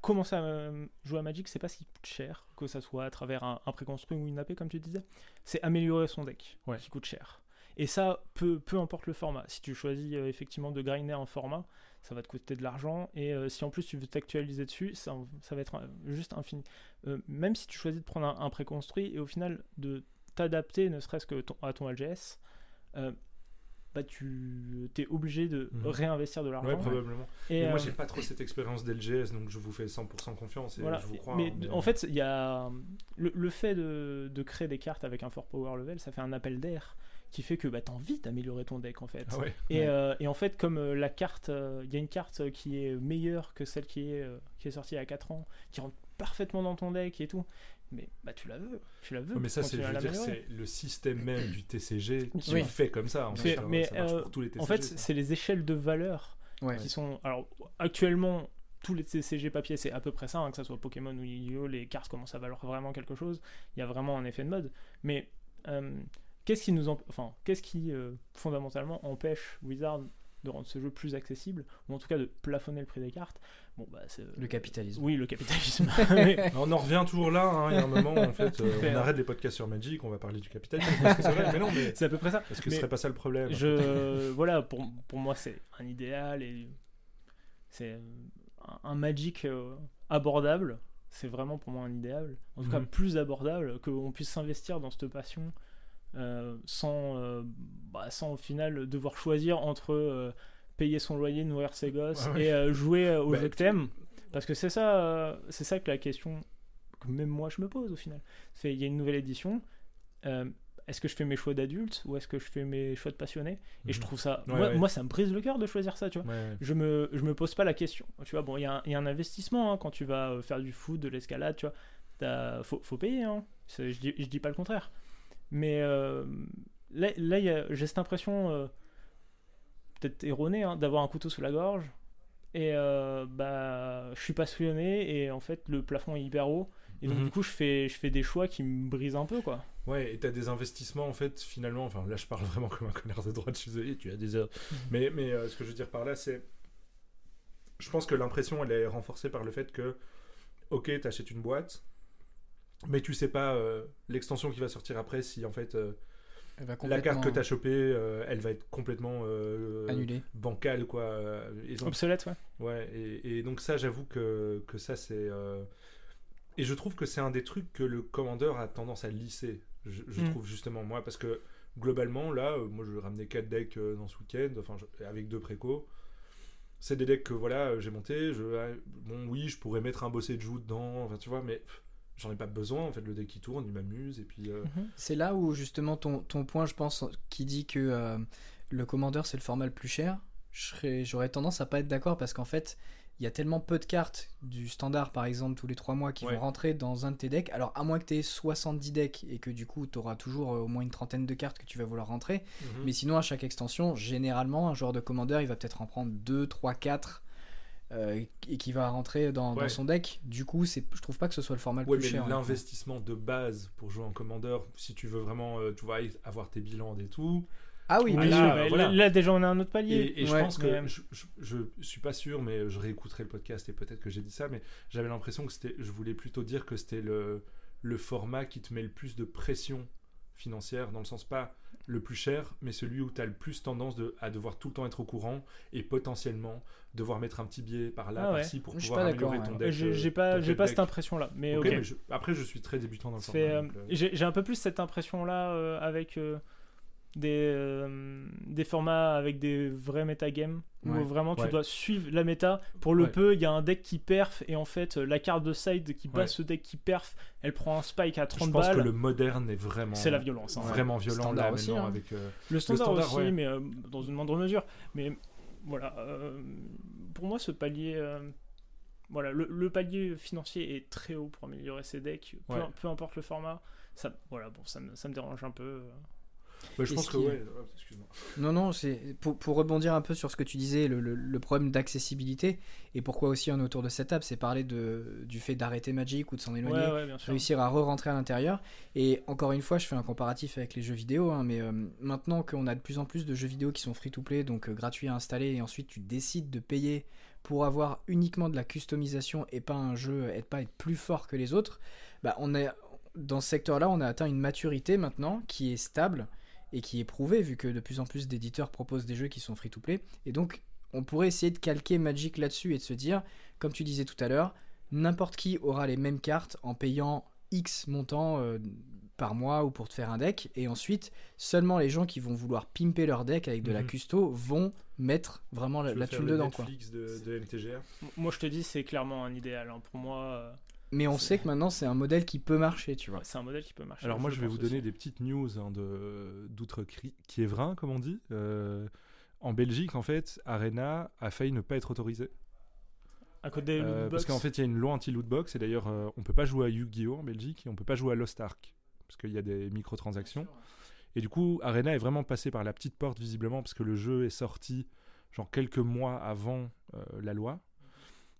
Speaker 1: commencer à euh, jouer à Magic, c'est pas coûte cher, que ça soit à travers un, un préconstruit ou une AP, comme tu disais. C'est améliorer son deck
Speaker 3: Ouais.
Speaker 1: qui coûte cher. Et ça, peu, peu importe le format. Si tu choisis euh, effectivement de grinder un format, ça va te coûter de l'argent. Et euh, si en plus tu veux t'actualiser dessus, ça, ça va être euh, juste infini. Euh, même si tu choisis de prendre un, un préconstruit et au final de t'adapter, ne serait-ce que ton- à ton LGS, euh, bah tu es obligé de
Speaker 3: Mhm.
Speaker 1: réinvestir de l'argent.
Speaker 3: Ouais, probablement.
Speaker 1: et,
Speaker 3: Mais moi, j'ai pas trop cette expérience d'LGS, donc je vous fais 100% confiance et
Speaker 1: voilà.
Speaker 3: je vous crois.
Speaker 1: mais
Speaker 3: hein, mais-
Speaker 1: en fait, il y a le, le fait de, de créer des cartes avec un fort power level, ça fait un appel d'air qui fait que bah, tu as envie d'améliorer ton deck en fait.
Speaker 3: Ah ouais.
Speaker 1: Et,
Speaker 2: Ouais.
Speaker 1: euh, et en fait, comme euh, la carte, euh, il y a une carte qui est meilleure que celle qui est, euh, qui est sortie il y a 4 ans, qui rentre parfaitement dans ton deck et tout, mais bah tu la veux, tu la veux.
Speaker 3: Mais ça, c'est, je veux dire, c'est le système même du TCG qui
Speaker 1: Oui.
Speaker 3: le fait comme ça. En fait, hein,
Speaker 1: mais,
Speaker 3: ça marche
Speaker 1: euh,
Speaker 3: pour tous les TCG.
Speaker 1: En fait,
Speaker 3: ça.
Speaker 1: c'est les échelles de valeur
Speaker 2: Ouais.
Speaker 1: qui sont. Alors, actuellement, tous les CG papier, c'est à peu près ça, hein, que ce soit Pokémon ou Yu-Gi-Oh, les cartes commencent à valoir vraiment quelque chose. Il y a vraiment un effet de mode. Mais euh, qu'est-ce qui nous, enfin, qu'est-ce qui euh, fondamentalement empêche Wizard de rendre ce jeu plus accessible, ou en tout cas de plafonner le prix des cartes. Bon, bah, c'est,
Speaker 2: le capitalisme.
Speaker 1: Oui, le capitalisme.
Speaker 3: on en revient toujours là. hein, Il y a un moment, en fait, euh, on arrête les podcasts sur Magic, on va parler du capitalisme. Parce que c'est vrai, mais non, mais
Speaker 1: c'est à peu près ça.
Speaker 3: Est-ce que
Speaker 1: Mais
Speaker 3: ce serait pas ça le problème
Speaker 1: Je, voilà, pour, pour moi, c'est un idéal et c'est un, Magic euh, abordable. C'est vraiment pour moi un idéal. En tout cas,
Speaker 3: Mhm.
Speaker 1: plus abordable, qu'on puisse s'investir dans cette passion euh, sans, euh, bah, sans au final devoir choisir entre euh, payer son loyer, nourrir ses gosses
Speaker 3: Ouais, ouais.
Speaker 1: et euh, jouer euh, au
Speaker 3: Bah,
Speaker 1: jeu que t'aimes. Parce que c'est ça, euh, c'est ça que la question que même moi je me pose au final. C'est il y a une nouvelle édition. euh, est-ce que je fais mes choix d'adulte ou est-ce que je fais mes choix de passionné Et je
Speaker 3: Mhm.
Speaker 1: trouve ça,
Speaker 3: Ouais,
Speaker 1: moi,
Speaker 3: ouais.
Speaker 1: moi, ça me brise le cœur de choisir ça, tu vois.
Speaker 3: Ouais.
Speaker 1: Je me, je me pose pas la question. Tu vois, bon, il y, a un- il y a un investissement hein, quand tu vas euh, faire du foot, de l'escalade, tu vois. Faut, faut payer, hein. Je dis, je dis pas le contraire. Mais euh, là, j'ai cette impression, euh, peut-être erronée, hein, d'avoir un couteau sous la gorge. Et euh, bah, je suis passionné et en fait, le plafond est hyper haut. Et donc,
Speaker 3: Mhm.
Speaker 1: du coup, je fais, je fais des choix qui me brisent un peu, quoi.
Speaker 3: Ouais, et t'as des investissements en fait, finalement. Enfin, là, je parle vraiment comme un connard de droite, je suis désolé, tu as des heures.
Speaker 1: Mhm.
Speaker 3: Mais, mais euh, ce que je veux dire par là, c'est. Je pense que l'impression, elle est renforcée par le fait que, ok, t'achètes une boîte, mais tu sais pas euh, l'extension qui va sortir après si en fait euh,
Speaker 2: Elle va
Speaker 3: la carte que t'as chopée, euh, elle va être complètement euh,
Speaker 2: annulée.
Speaker 3: bancale, quoi. euh, Et donc,
Speaker 1: Obsolète, ouais.
Speaker 3: Ouais, et, et donc ça, j'avoue que, que ça, c'est... euh, Et je trouve que c'est un des trucs que le commandeur a tendance à lisser, je, je
Speaker 1: Mm.
Speaker 3: trouve justement, moi, parce que globalement, là, euh, moi, je ramenais 4 decks euh, dans ce week-end, enfin, je- avec deux précos. C'est des decks que, voilà, j'ai monté, je... ah, bon, oui, je pourrais mettre un bossé de joue dedans, enfin, tu vois, mais pff, j'en ai pas besoin, en fait, le deck, il tourne, il m'amuse, et puis... euh,
Speaker 1: Mhm.
Speaker 2: C'est là où justement ton, ton point, je pense, qui dit que euh, le commandeur c'est le format le plus cher, je serais- j'aurais tendance à pas être d'accord parce qu'en fait, il y a tellement peu de cartes du standard par exemple tous les 3 mois qui
Speaker 3: Ouais.
Speaker 2: vont rentrer dans un de tes decks. Alors à moins que tu aies 70 decks et que du coup tu auras toujours euh, au moins une trentaine de cartes que tu vas vouloir rentrer.
Speaker 3: Mhm.
Speaker 2: Mais sinon à chaque extension, généralement un joueur de commandeur il va peut-être en prendre 2, 3, 4 euh, et qui va rentrer dans, son deck. Du coup, c'est, je trouve pas que ce soit le format le
Speaker 3: Ouais,
Speaker 2: plus
Speaker 3: mais
Speaker 2: cher. honnêtement.
Speaker 3: l'investissement de base pour jouer en commandeur, si tu veux vraiment, euh, tu vois, avoir tes bilans et tout,
Speaker 2: Ah oui,
Speaker 1: Oui,
Speaker 2: bien
Speaker 3: là, voilà.
Speaker 1: là, déjà, on a un autre palier.
Speaker 3: Et, et je
Speaker 2: Ouais,
Speaker 3: pense que je, je suis pas sûr, mais je réécouterai le podcast et peut-être que j'ai dit ça, mais j'avais l'impression que c'était, je voulais plutôt dire que c'était le, le format qui te met le plus de pression financière, dans le sens pas le plus cher, mais celui où tu as le plus tendance de, à devoir tout le temps être au courant et potentiellement devoir mettre un petit biais par là,
Speaker 1: Ah ouais.
Speaker 3: par-ci pour
Speaker 2: Je
Speaker 3: pouvoir améliorer ton
Speaker 2: ouais.
Speaker 3: deck.
Speaker 1: J'ai
Speaker 3: euh,
Speaker 1: pas, j'ai pas
Speaker 3: deck.
Speaker 1: cette. Mais
Speaker 3: Ok,
Speaker 1: ok.
Speaker 3: mais je- après, je suis très débutant dans le
Speaker 1: fait, euh,
Speaker 3: euh,
Speaker 1: j'ai un peu plus cette impression-là euh, avec euh, des, euh, des formats avec des vrais metagames où
Speaker 2: Ouais.
Speaker 1: vraiment tu
Speaker 3: Ouais.
Speaker 1: dois suivre la méta. Pour le
Speaker 3: Ouais.
Speaker 1: peu, il y a un deck qui perf et en fait la carte de side qui bat ce deck qui perf, elle prend un spike à 30
Speaker 3: je pense
Speaker 1: balles.
Speaker 3: que le moderne est vraiment,
Speaker 1: C'est la violence. hein.
Speaker 3: vraiment violent
Speaker 2: Standard
Speaker 3: là
Speaker 2: aussi,
Speaker 3: maintenant
Speaker 2: hein.
Speaker 3: avec. euh,
Speaker 1: Le standard,
Speaker 3: standard,
Speaker 1: aussi,
Speaker 3: ouais.
Speaker 1: mais euh, dans une moindre mesure. Mais voilà, euh, pour moi, ce palier, euh, voilà, le, le palier financier est très haut pour améliorer ses decks, peu,
Speaker 3: Ouais.
Speaker 1: peu importe le format. Ça, voilà, bon, ça me, ça me dérange un peu.
Speaker 3: Ouais, je
Speaker 2: Et
Speaker 3: pense que ouais. excuse-moi.
Speaker 2: Non, non, c'est pour, pour rebondir un peu sur ce que tu disais, le, le- le problème d'accessibilité, et pourquoi aussi on est autour de cette table, c'est parler de, du fait d'arrêter Magic ou de s'en éloigner,
Speaker 1: Ouais, ouais,
Speaker 2: réussir à re-rentrer à l'intérieur. Et encore une fois, je fais un comparatif avec les jeux vidéo, hein, mais euh, maintenant qu'on a de plus en plus de jeux vidéo qui sont free-to-play, donc euh, gratuits à installer, et ensuite tu décides de payer pour avoir uniquement de la customisation et pas un jeu, et pas être plus fort que les autres, bah on est dans ce secteur-là, on a atteint une maturité maintenant qui est stable et qui est prouvée vu que de plus en plus d'éditeurs proposent des jeux qui sont free-to-play. Et donc, on pourrait essayer de calquer Magic là-dessus et de se dire, comme tu disais tout à l'heure, n'importe qui aura les mêmes cartes en payant X montant euh, par mois ou pour te faire un deck. Et ensuite, seulement les gens qui vont vouloir pimper leur deck avec de la
Speaker 3: Mhm.
Speaker 2: custo vont mettre vraiment la, la thune dedans. Quoi.
Speaker 3: De, de MTGR.
Speaker 1: Moi, je te dis, c'est clairement un idéal. hein. Pour moi, euh,
Speaker 2: Mais on sait que maintenant, c'est un modèle qui peut marcher, tu vois.
Speaker 1: c'est un modèle qui peut marcher.
Speaker 3: Alors moi, je vais vous donner
Speaker 1: aussi.
Speaker 3: des petites news hein, de d'outre-Kievrin, comme on dit. Euh, en Belgique, en fait, Arena a failli ne pas être autorisé.
Speaker 1: À côté des
Speaker 3: Euh,
Speaker 1: loot
Speaker 3: parce
Speaker 1: box.
Speaker 3: qu'en fait, il y a une loi anti-loot box, et d'ailleurs, euh, on peut pas jouer à Yu-Gi-Oh! en Belgique, et on peut pas jouer à Lost Ark, parce qu'il y a des microtransactions. Et du coup, Arena est vraiment passé par la petite porte, visiblement, parce que le jeu est sorti genre quelques mois avant euh, la loi.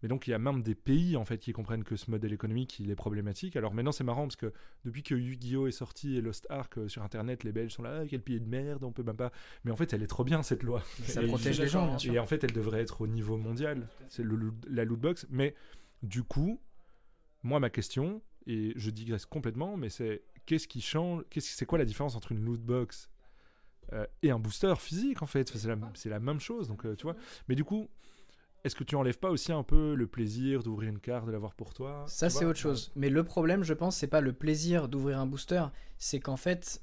Speaker 3: Mais donc il y a même des pays en fait qui comprennent que ce modèle économique il est problématique. Alors maintenant c'est marrant parce que depuis que Yu-Gi-Oh est sorti et Lost Ark euh, sur internet, les Belges sont là ah, quel pays de merde, on peut même pas. Mais en fait elle est trop bien cette loi.
Speaker 2: Ça
Speaker 3: Et-
Speaker 2: protège les gens, bien sûr.
Speaker 3: Et en fait elle devrait être au niveau mondial. C'est le la loot box. Mais du coup, moi ma question et je digresse complètement, mais c'est qu'est-ce qui change c'est quoi la différence entre une loot box euh, et un booster physique en fait? C'est la, c'est la même chose. Donc euh, tu vois. Mais du coup. Est-ce que tu enlèves pas aussi un peu le plaisir d'ouvrir une carte, de l'avoir pour toi
Speaker 2: Ça, c'est autre chose. Mais le problème, je pense, c'est pas le plaisir d'ouvrir un booster, c'est qu'en fait,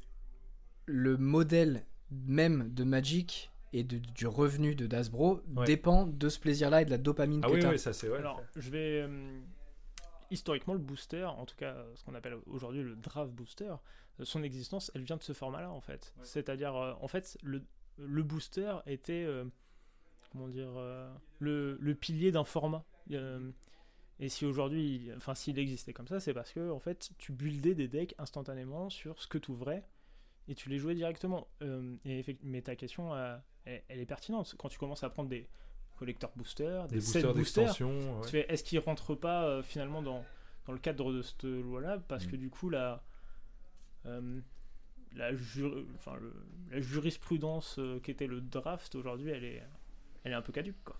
Speaker 2: le modèle même de Magic et de- du revenu de Dasbro
Speaker 3: Ouais.
Speaker 2: dépend de ce plaisir-là et de la dopamine
Speaker 3: Ah
Speaker 2: que
Speaker 3: oui, oui, ça c'est ouais.
Speaker 1: Alors, je vais. euh, historiquement, le booster, en tout cas ce qu'on appelle aujourd'hui le draft booster, euh, son existence, elle vient de ce format-là, en fait. C'est-à-dire, euh, en fait, le, le booster était. euh, comment dire euh, le, le pilier d'un format. Euh, et si aujourd'hui, enfin s'il existait comme ça, c'est parce que en fait, tu buildais des decks instantanément sur ce que tu ouvrais et tu les jouais directement. Euh, et mais ta question, elle, elle est pertinente. Quand tu commences à prendre des collecteurs boosters, des,
Speaker 3: Des boosters ouais.
Speaker 1: est-ce qu'ils rentrent pas euh, finalement dans, dans le cadre de cette loi-là? Parce
Speaker 3: Mm.
Speaker 1: que du coup, la, euh, la, ju- enfin, le- la jurisprudence euh, qui était le draft aujourd'hui, elle est, elle est un peu caduque. Quoi.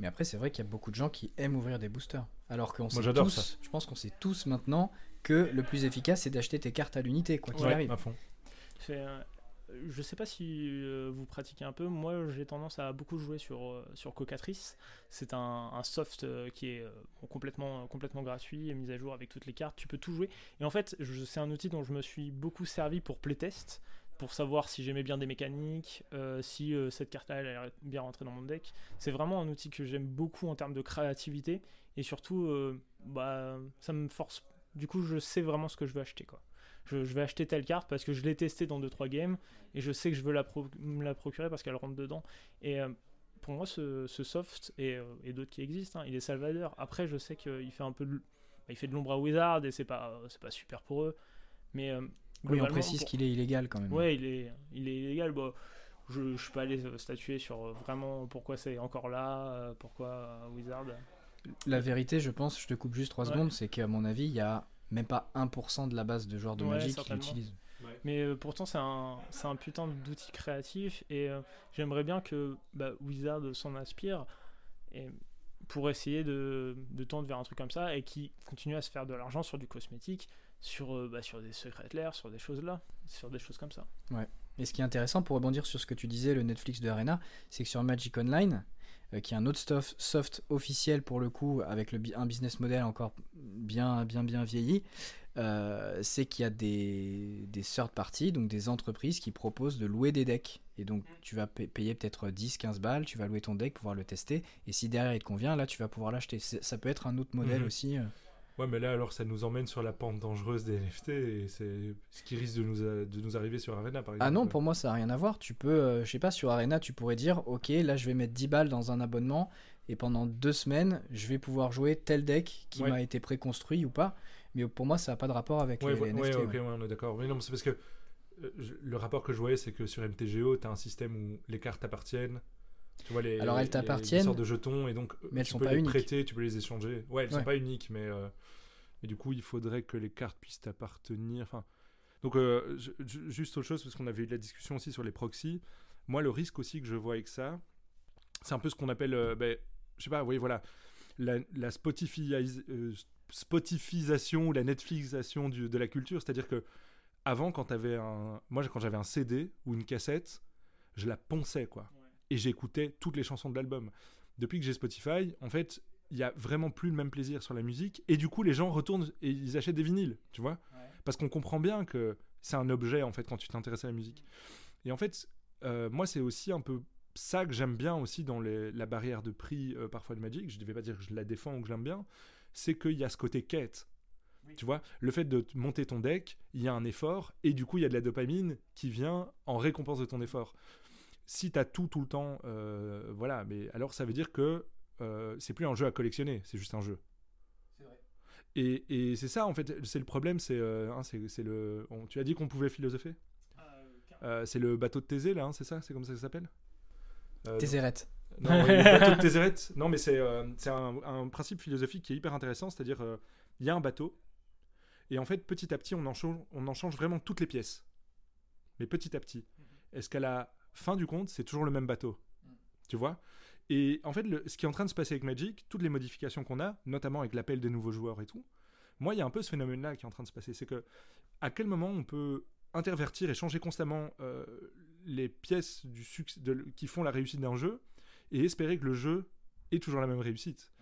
Speaker 2: Mais après, c'est vrai qu'il y a beaucoup de gens qui aiment ouvrir des boosters. Alors qu'on sait
Speaker 3: j'adore
Speaker 2: tous,
Speaker 3: ça.
Speaker 2: je pense qu'on sait tous maintenant que le plus efficace, c'est d'acheter tes cartes à l'unité, quoi qu'il
Speaker 3: Ouais,
Speaker 2: arrive.
Speaker 3: à fond.
Speaker 1: Euh, je sais pas si euh, vous pratiquez un peu. Moi, j'ai tendance à beaucoup jouer sur, euh, sur Cocatrice. C'est un, un soft euh, qui est complètement, complètement gratuit et mis à jour avec toutes les cartes. Tu peux tout jouer. Et en fait, je- c'est un outil dont je me suis beaucoup servi pour playtest, pour savoir si j'aimais bien des mécaniques, euh, si euh, cette carte-là elle allait bien rentrer dans mon deck. C'est vraiment un outil que j'aime beaucoup en termes de créativité. Et surtout, euh, bah, ça me force. Du coup, je sais vraiment ce que je veux acheter. Quoi. Je, vais acheter telle carte parce que je l'ai testée dans 2-3 games et je sais que je veux la me la procurer parce qu'elle rentre dedans. Et pour moi, ce, soft et, d'autres qui existent, hein, il est salvadeur. Après, je sais qu'il fait un peu de, bah, il fait de l'ombre à Wizard et c'est pas, pas super pour eux. Mais
Speaker 2: Oui, on précise
Speaker 1: pour-
Speaker 2: qu'il est illégal quand même.
Speaker 1: Ouais, il est, il est illégal. Bon, je, je suis pas allé statuer sur euh, vraiment pourquoi c'est encore là, euh, pourquoi euh, Wizard.
Speaker 2: La vérité, je pense, je te coupe juste 3
Speaker 1: Ouais.
Speaker 2: secondes, c'est qu'à mon avis, il y a même pas 1% de la base de joueurs de
Speaker 1: Ouais,
Speaker 2: Magic qui l'utilisent.
Speaker 1: Mais euh, pourtant, c'est un, c'est un putain d'outil créatif et euh, j'aimerais bien que bah, Wizard s'en inspire et pour essayer de, de tendre vers un truc comme ça et qui continue à se faire de l'argent sur du cosmétique, sur, euh, bah, sur des secrets l'air, sur des choses là, sur des choses comme ça.
Speaker 2: Et ce qui est intéressant pour rebondir sur ce que tu disais, le Netflix de Arena, c'est que sur Magic Online, euh, qui est un autre stuff, soft officiel pour le coup, avec le, un business model encore bien, bien, bien vieilli, euh, c'est qu'il y a des, des third parties, donc des entreprises qui proposent de louer des decks. Et donc tu vas pa- payer peut-être 10-15 balles, tu vas louer ton deck, pouvoir le tester, et si derrière il te convient, là tu vas pouvoir l'acheter. Ça peut être un autre modèle
Speaker 3: Mhm.
Speaker 2: aussi. euh.
Speaker 3: Ouais, mais là, alors, ça nous emmène sur la pente dangereuse des NFT et c'est ce qui risque de nous, a- de nous arriver sur Arena, par exemple.
Speaker 2: Ah non, pour moi ça n'a rien à voir. Tu peux, euh, je sais pas, sur Arena, tu pourrais dire, ok, là je vais mettre 10 balles dans un abonnement et pendant deux semaines, je vais pouvoir jouer tel deck qui
Speaker 3: Ouais.
Speaker 2: m'a été préconstruit ou pas. Mais pour moi, ça n'a pas de rapport avec
Speaker 3: Ouais,
Speaker 2: les,
Speaker 3: ouais,
Speaker 2: les
Speaker 3: ouais,
Speaker 2: NFT.
Speaker 3: ok,
Speaker 2: ouais.
Speaker 3: ouais, on est d'accord. Mais non, c'est parce que euh, le rapport que je voyais, c'est que sur MTGO, tu as un système où les cartes t'appartiennent. Tu vois, les,
Speaker 2: Alors, elles
Speaker 3: les-
Speaker 2: t'appartiennent,
Speaker 3: des sortes de jetons, et donc
Speaker 2: mais elles
Speaker 3: tu
Speaker 2: sont
Speaker 3: peux
Speaker 2: pas
Speaker 3: les
Speaker 2: uniques.
Speaker 3: prêter, tu peux les échanger. Ouais, elles
Speaker 2: Ouais.
Speaker 3: sont pas uniques, mais, euh, mais du coup, il faudrait que les cartes puissent t'appartenir. Enfin, donc, euh, juste autre chose, parce qu'on avait eu de la discussion aussi sur les proxys. Moi, le risque aussi que je vois avec ça, c'est un peu ce qu'on appelle, euh, ben, je sais pas, oui, voilà, la, la Spotify- euh, Spotifisation ou la Netflixation du- de la culture. C'est-à-dire que avant, quand t'avais un, moi, quand j'avais un CD ou une cassette, je la ponçais, quoi. Et j'écoutais toutes les chansons de l'album. Depuis que j'ai Spotify, en fait, il y a vraiment plus le même plaisir sur la musique. Et du coup, les gens retournent et ils achètent des vinyles, tu vois. Parce qu'on comprend bien que c'est un objet, en fait, quand tu t'intéresses à la musique. Et en fait, euh, moi, c'est aussi un peu ça que j'aime bien aussi dans les- la barrière de prix euh, parfois de Magic. Je ne vais pas dire que je la défends ou que je l'aime bien. C'est qu'il y a ce côté quête. Tu vois, le fait de te monter ton deck, il y a un effort et du coup, il y a de la dopamine qui vient en récompense de ton effort. Si tu as tout tout le temps, euh, voilà, mais alors ça veut dire que euh, c'est plus un jeu à collectionner, c'est juste un jeu. Et, et c'est ça en fait, c'est le problème, c'est euh, hein, c'est c'est le. on- tu as dit qu'on pouvait philosopher? Euh, C'est le bateau de Thésée là, hein, c'est ça C'est comme ça que ça s'appelle? Euh,
Speaker 2: Tézéret.
Speaker 3: Non, le bateau de. Non, mais c'est euh, c'est un, un principe philosophique qui est hyper intéressant. C'est-à-dire, euh, il y a un bateau, et en fait, petit à petit, on en, change, on en change vraiment toutes les pièces. Mais petit à petit. Est-ce qu'à la fin du compte, c'est toujours le même bateau Tu vois? Et en fait, ce qui est en train de se passer avec Magic, toutes les modifications qu'on a, notamment avec l'appel des nouveaux joueurs et tout, moi, il y a un peu ce phénomène-là qui est en train de se passer. C'est que à quel moment on peut intervertir et changer constamment euh, les pièces du succès de- qui font la réussite d'un jeu et espérer que le jeu ait toujours la même réussite?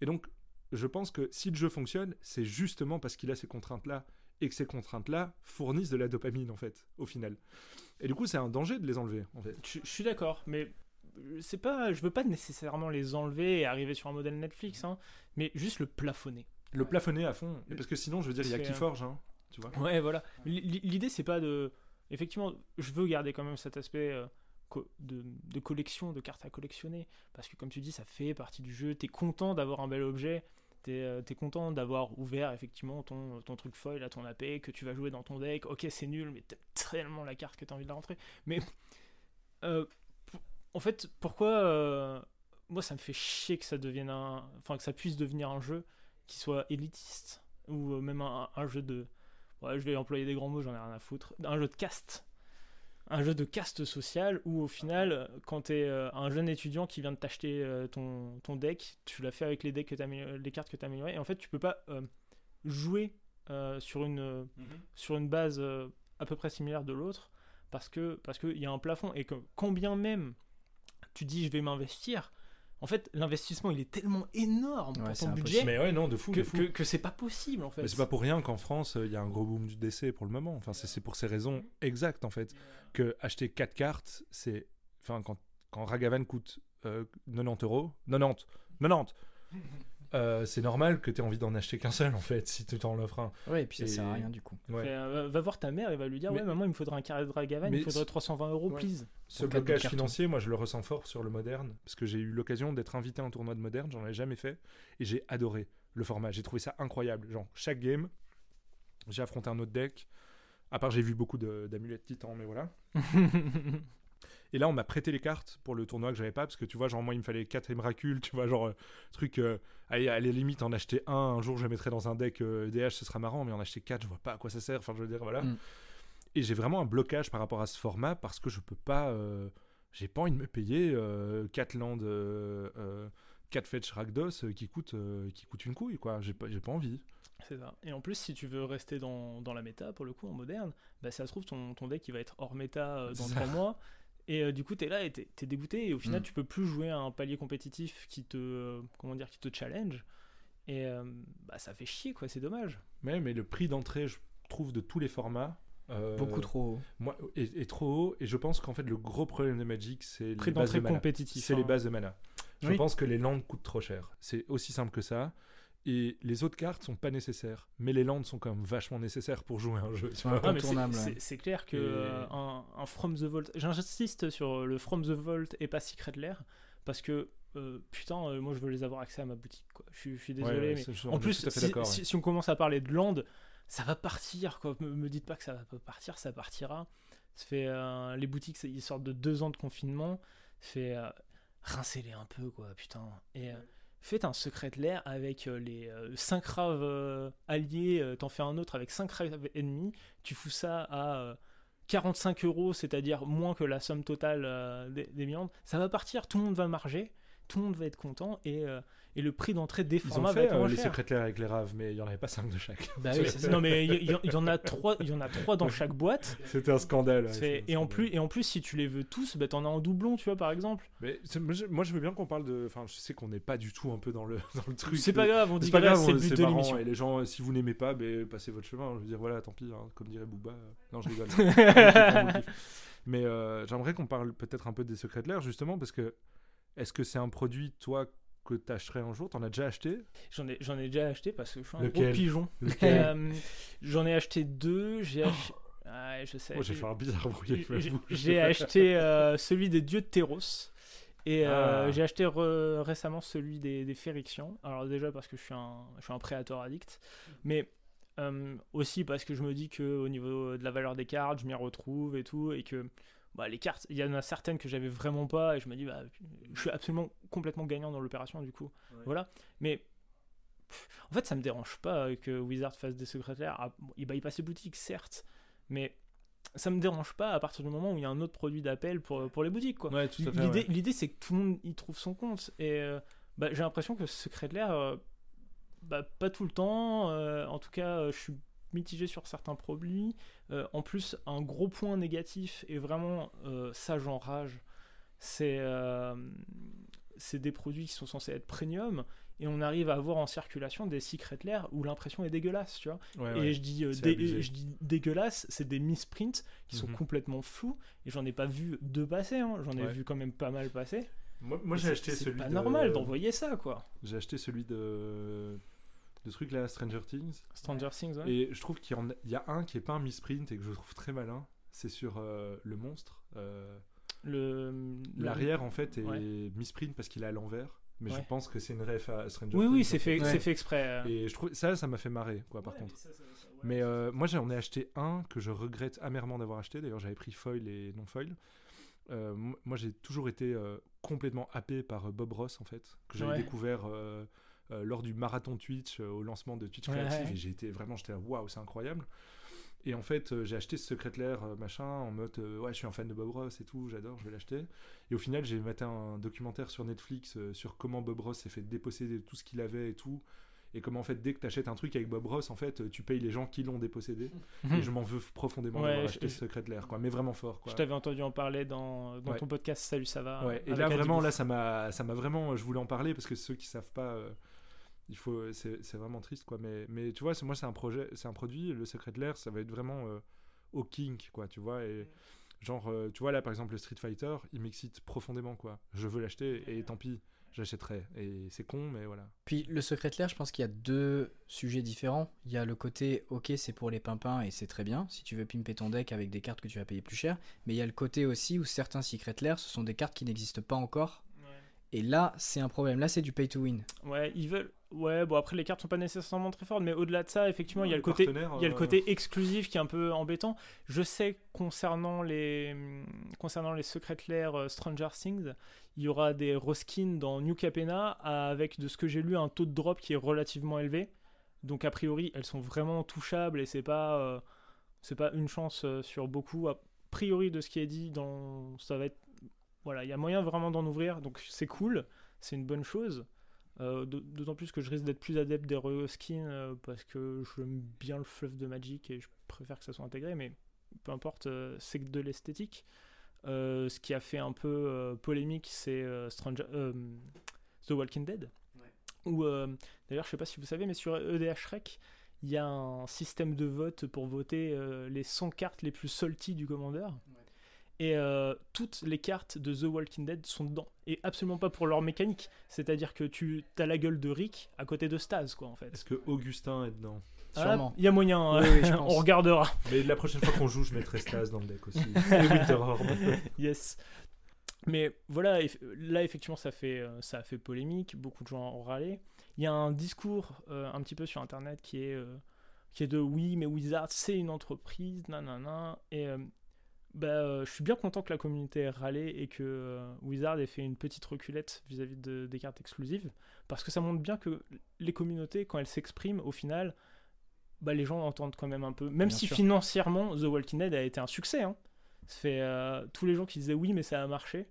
Speaker 3: Et donc, je pense que si le jeu fonctionne, c'est justement parce qu'il a ces contraintes-là et que ces contraintes-là fournissent de la dopamine en fait, au final. Et du coup, c'est un danger de les enlever en fait.
Speaker 1: Je, je suis d'accord, mais c'est pas, je veux pas nécessairement les enlever et arriver sur un modèle Netflix, hein, mais juste le plafonner.
Speaker 3: Le plafonner à fond, parce que sinon, je veux dire, il y a qui forge, hein, tu vois.
Speaker 1: Ouais, voilà. L'idée, c'est pas de. Effectivement, je veux garder quand même cet aspect euh, de, de collection, de cartes à collectionner. Parce que, comme tu dis, ça fait partie du jeu. T'es content d'avoir un bel objet. T'es euh, t'es content d'avoir ouvert, effectivement, ton, ton truc foil à ton AP, que tu vas jouer dans ton deck. Ok, c'est nul, mais t'aimes tellement la carte que t'as envie de la rentrer. Mais. euh, en fait, pourquoi. euh, moi, ça me fait chier que ça devienne un. Enfin, que ça puisse devenir un jeu qui soit élitiste. Ou même un, un jeu de. Ouais, je vais employer des grands mots, j'en ai rien à foutre. Un jeu de caste. Un jeu de caste sociale où au final, quand t'es euh, un jeune étudiant qui vient de t'acheter euh, ton, ton deck, tu l'as fait avec les, decks que les cartes que tu as améliorées. Et en fait, tu peux pas euh, jouer euh, sur, une, sur une base à peu près similaire de l'autre parce que parce qu'il y a un plafond et que combien même tu dis je vais m'investir, en fait, l'investissement il est tellement énorme
Speaker 2: Ouais,
Speaker 1: pour ton budget
Speaker 3: Mais ouais, non, de fou,
Speaker 1: que,
Speaker 3: de fou.
Speaker 1: que, que c'est pas possible en fait.
Speaker 3: Mais c'est pas pour rien qu'en France, euh, il y a un gros boom du décès pour le moment. Enfin, c'est c'est pour ces raisons exactes, en fait. Que acheter 4 cartes, c'est. Enfin, quand, quand Ragavan coûte euh, 90 euros. 90 90 euh, C'est normal que tu aies envie d'en acheter qu'un seul, en fait, si tu t'en offres un.
Speaker 2: Ouais, et puis ça
Speaker 3: Et-
Speaker 2: sert à rien du coup.
Speaker 3: Ouais.
Speaker 1: Fait, euh, va voir ta mère et va lui dire
Speaker 3: Mais-
Speaker 1: ouais maman il me faudrait un carré de Dragavan, il me faudrait
Speaker 3: ce-
Speaker 1: 320 euros
Speaker 3: Ouais.
Speaker 1: please.
Speaker 3: Ce blocage financier, moi, je le ressens fort sur le moderne, parce que j'ai eu l'occasion d'être invité à un tournoi de moderne, j'en ai jamais fait, et j'ai adoré le format. J'ai trouvé ça incroyable. Genre, chaque game, j'ai affronté un autre deck. À part, j'ai vu beaucoup de- d'amulettes titan, mais voilà. Et là, on m'a prêté les cartes pour le tournoi que j'avais pas, parce que tu vois, genre, moi, il me fallait 4 émeracules, tu vois, genre, euh, truc, euh, allez, à la limite, en acheter un, un jour, je mettrai dans un deck euh, EDH, ce sera marrant, mais en acheter 4, je vois pas à quoi ça sert, enfin, je veux dire, voilà.
Speaker 2: Mm.
Speaker 3: Et j'ai vraiment un blocage par rapport à ce format, parce que je peux pas, euh, j'ai pas envie de me payer 4 landes, euh, euh, 4 fetch Rakdos euh, qui coûtent euh, qui coûtent une couille, quoi, j'ai pas, pas envie.
Speaker 1: C'est ça. Et en plus, si tu veux rester dans, dans la méta, pour le coup, en moderne, bah, ça se trouve, ton, ton deck il va être hors méta euh, dans
Speaker 3: C'est
Speaker 1: 3 mois. Et euh, du coup, t'es là et t'es es dégoûté. Et au final,
Speaker 2: Mm.
Speaker 1: tu peux plus jouer à un palier compétitif qui te, euh, comment dire, qui te challenge. Et euh, bah, ça fait chier, quoi. C'est dommage.
Speaker 3: Mais, mais le prix d'entrée, je trouve, de tous les formats. euh,
Speaker 2: Beaucoup trop haut.
Speaker 3: Moi, est, est trop haut et je pense qu'en fait le gros problème de Magic c'est les
Speaker 1: Prix
Speaker 3: bases
Speaker 1: d'entrée
Speaker 3: de mana.
Speaker 1: compétitif.
Speaker 3: C'est
Speaker 1: hein.
Speaker 3: les bases de mana. Je
Speaker 2: Oui.
Speaker 3: pense que les landes coûtent trop cher. C'est aussi simple que ça. Et les autres cartes sont pas nécessaires, mais les landes sont quand même vachement nécessaires pour jouer un jeu.
Speaker 1: c'est-
Speaker 2: incontournable,
Speaker 1: c'est
Speaker 2: ouais.
Speaker 1: c'est clair que
Speaker 3: Et-
Speaker 1: euh, un, un From the Vault. J'insiste sur le From the Vault et pas Secret Lair parce que euh, putain, euh, moi je veux les avoir accès à ma boutique. Quoi. Je, suis- je suis désolé,
Speaker 3: Ouais, ouais,
Speaker 1: mais en plus, si,
Speaker 3: d'accord,
Speaker 1: si-
Speaker 3: ouais.
Speaker 1: si on commence à parler de land, ça va partir. Quoi. Me, me dites pas que ça va pas partir, ça partira. Ça fait euh, les boutiques, ils sortent de deux ans de confinement. Ça fait euh, rincez-les un peu, quoi, putain. Et euh, faites un secret lair avec euh, les 5 raves euh, alliés, euh, t'en fais un autre avec 5 raves ennemis, tu fous ça à euh, 45 euros, c'est-à-dire moins que la somme totale euh, des, des ça va partir, tout le monde va marger, tout le monde va être content et, euh, et le prix d'entrée des
Speaker 3: Ils ont
Speaker 1: formats va
Speaker 3: fait
Speaker 1: être
Speaker 3: euh,
Speaker 1: moins
Speaker 3: les
Speaker 1: cher.
Speaker 3: secrétaires avec les raves, mais il y en avait pas 5 de chaque.
Speaker 2: Bah oui, c'est ça.
Speaker 1: non mais il y, il y en a trois, il y en a trois dans chaque boîte.
Speaker 3: C'était un scandale. ouais,
Speaker 1: C'est-
Speaker 3: c'était un
Speaker 1: et en
Speaker 3: scandale.
Speaker 1: plus et en plus si tu les veux tous, bah, t'en as en doublon, tu vois par exemple.
Speaker 3: Mais c'est- moi, je- moi, je veux bien qu'on parle de. Enfin, je sais qu'on n'est pas du tout un peu dans le, dans le truc.
Speaker 1: C'est pas grave, on
Speaker 3: C'est
Speaker 1: dit
Speaker 3: pas grave,
Speaker 1: c'est le
Speaker 3: on-
Speaker 1: but
Speaker 3: c'est
Speaker 1: de
Speaker 3: marrant,
Speaker 1: l'émission.
Speaker 3: Et les gens, euh, si vous n'aimez pas, ben, passez votre chemin. Je veux dire, voilà, tant pis, hein, comme dirait Booba. euh, Non, je rigole. On vous kiffe, on vous kiffe. Mais euh, j'aimerais qu'on parle peut-être un peu des secrets de l'air, justement, parce que est-ce que c'est un produit, toi, que tu achèterais un jour? T'en as déjà acheté?
Speaker 1: J'en ai, j'en ai déjà acheté parce que je suis un
Speaker 3: Lequel?
Speaker 1: gros pigeon. Euh, j'en ai acheté deux. J'ai ach- Ouais, je sais.
Speaker 3: Moi, j'ai fait un bizarre bruit
Speaker 1: j'ai- acheté euh, celui des dieux de Terros. Et euh,
Speaker 3: Ah.
Speaker 1: j'ai acheté re- récemment celui des, des Férixians. Alors déjà parce que je suis un, je suis un prédateur addict. Mais aussi parce que je me dis que au niveau de la valeur des cartes, je m'y retrouve et tout. Et que bah, les cartes, il y en a certaines que j'avais vraiment pas et je me dis, bah, je suis absolument complètement gagnant dans l'opération du coup. Voilà. Mais en fait, ça me dérange pas que Wizard fasse des secrétaires. Ah, il, bah, il passe les boutiques, certes, mais ça me dérange pas à partir du moment où il y a un autre produit d'appel pour, pour les boutiques. Quoi. L'idée, c'est que tout le monde y trouve son compte. Et euh, bah, j'ai l'impression que secrétaire, euh, bah, pas tout le temps. Euh, en tout cas, je suis mitigé sur certains produits. en plus, un gros point négatif, et vraiment, ça j'enrage, c'est c'est des produits qui sont censés être premium et on arrive à avoir en circulation des secret layers où l'impression est dégueulasse, tu vois. et je dis, euh, je dis dégueulasse, c'est des misprints qui sont mhm. complètement flous et j'en ai pas vu deux passer, hein. j'en ai vu quand même pas mal passer.
Speaker 3: Moi, j'ai acheté celui.
Speaker 1: C'est pas normal d'envoyer ça, quoi.
Speaker 3: J'ai acheté celui de de truc là, Stranger Things.
Speaker 1: Stranger Things, ouais.
Speaker 3: Et je trouve qu'il y, a un qui est pas un misprint et que je trouve très malin. C'est sur euh, le monstre. Euh,
Speaker 1: le
Speaker 3: l'arrière en fait est misprint parce qu'il est à l'envers mais je pense que c'est une ref à Stranger
Speaker 1: oui, Things. Oui, oui, c'est fait, fait exprès. Euh.
Speaker 3: Et je trouve ça, ça m'a fait marrer, quoi, par contre. Mais, euh, moi, j'en ai acheté un que je regrette amèrement d'avoir acheté. D'ailleurs, j'avais pris foil et non foil. Euh, moi, j'ai toujours été complètement happé par Bob Ross, en fait, que j'avais découvert lors du marathon Twitch au lancement de Twitch Creative. Et j'ai été vraiment, j'étais waouh, c'est incroyable. Et en fait, euh, j'ai acheté ce Secret Lair euh, machin en mode euh, ouais, je suis un fan de Bob Ross et tout, j'adore, je vais l'acheter. Et au final, j'ai maté un documentaire sur Netflix sur comment Bob Ross s'est fait déposséder de tout ce qu'il avait et tout. Et comment en fait, dès que tu achètes un truc avec Bob Ross, en fait, tu payes les gens qui l'ont dépossédé. Mhm. et je m'en veux profondément d'avoir acheté ce Secret Lair, quoi. Mais vraiment fort, quoi.
Speaker 1: Je t'avais entendu en parler dans, dans ton podcast Salut, ça va.
Speaker 3: Ouais. Et là, vraiment, là, ça m'a vraiment. Je voulais en parler parce que ceux qui savent pas il faut c'est vraiment triste quoi. Mais mais tu vois moi c'est un projet c'est un produit le secret de l'air ça va être vraiment euh, au kink quoi tu vois. Et genre euh, tu vois là par exemple le Street Fighter il m'excite profondément quoi. Je veux l'acheter et tant pis j'achèterai. Et c'est con mais voilà.
Speaker 2: Puis le secret l'air je pense qu'il y a deux sujets différents. Il y a le côté ok c'est pour les pimpins et c'est très bien si tu veux pimper ton deck avec des cartes que tu vas payer plus cher. Mais il y a le côté aussi où certains secret l'air ce sont des cartes qui n'existent pas encore. Et là, c'est un problème. Là, c'est du pay to win.
Speaker 1: Ouais, ils veulent. Ouais, bon après les cartes sont pas nécessairement très fortes, mais au-delà de ça, effectivement, il y a le côté, il y a le côté euh, exclusif qui est un peu embêtant. Je sais concernant les concernant les Secret Lair euh, Stranger Things, il y aura des reskins dans New Capena avec de ce que j'ai lu un taux de drop qui est relativement élevé. Donc a priori, elles sont vraiment touchables et c'est pas euh, c'est pas une chance sur beaucoup. A priori de ce qui est dit dans ça va être voilà, il y a moyen vraiment d'en ouvrir, donc c'est cool, c'est une bonne chose. Euh, d'autant plus que je risque d'être plus adepte des reskins euh, parce que j'aime bien le fluff de Magic et je préfère que ça soit intégré, mais peu importe, euh, c'est que de l'esthétique. ce qui a fait un peu polémique, c'est Stranger, The Walking Dead. D'ailleurs, je sais pas si vous savez, mais sur EDH Rec, il y a un système de vote pour voter les 100 cartes les plus salty du commandeur. Et euh, toutes les cartes de The Walking Dead sont dedans. Et absolument pas pour leur mécanique. C'est-à-dire que tu as la gueule de Rick à côté de Staz, quoi, en fait.
Speaker 3: Est-ce que Augustin est dedans?
Speaker 1: Ah, Sûrement. Il y a moyen, hein. on regardera.
Speaker 3: Mais la prochaine fois qu'on joue, je mettrai Staz dans le deck aussi. Et Winterhorn.
Speaker 1: yes. Mais voilà, là effectivement ça fait, euh, ça a fait polémique, beaucoup de gens ont râlé. Il y a un discours euh, un petit peu sur internet qui est, qui est de oui, mais Wizard c'est une entreprise, nanana. Et bah, euh, je suis bien content que la communauté ait râlé et que euh, Wizard ait fait une petite reculette vis-à-vis de, des cartes exclusives, parce que ça montre bien que les communautés, quand elles s'expriment, au final, bah, les gens entendent quand même un peu. Même si financièrement, The Walking Dead a été un succès. Hein. fait, euh, tous les gens qui disaient oui, mais ça a marché.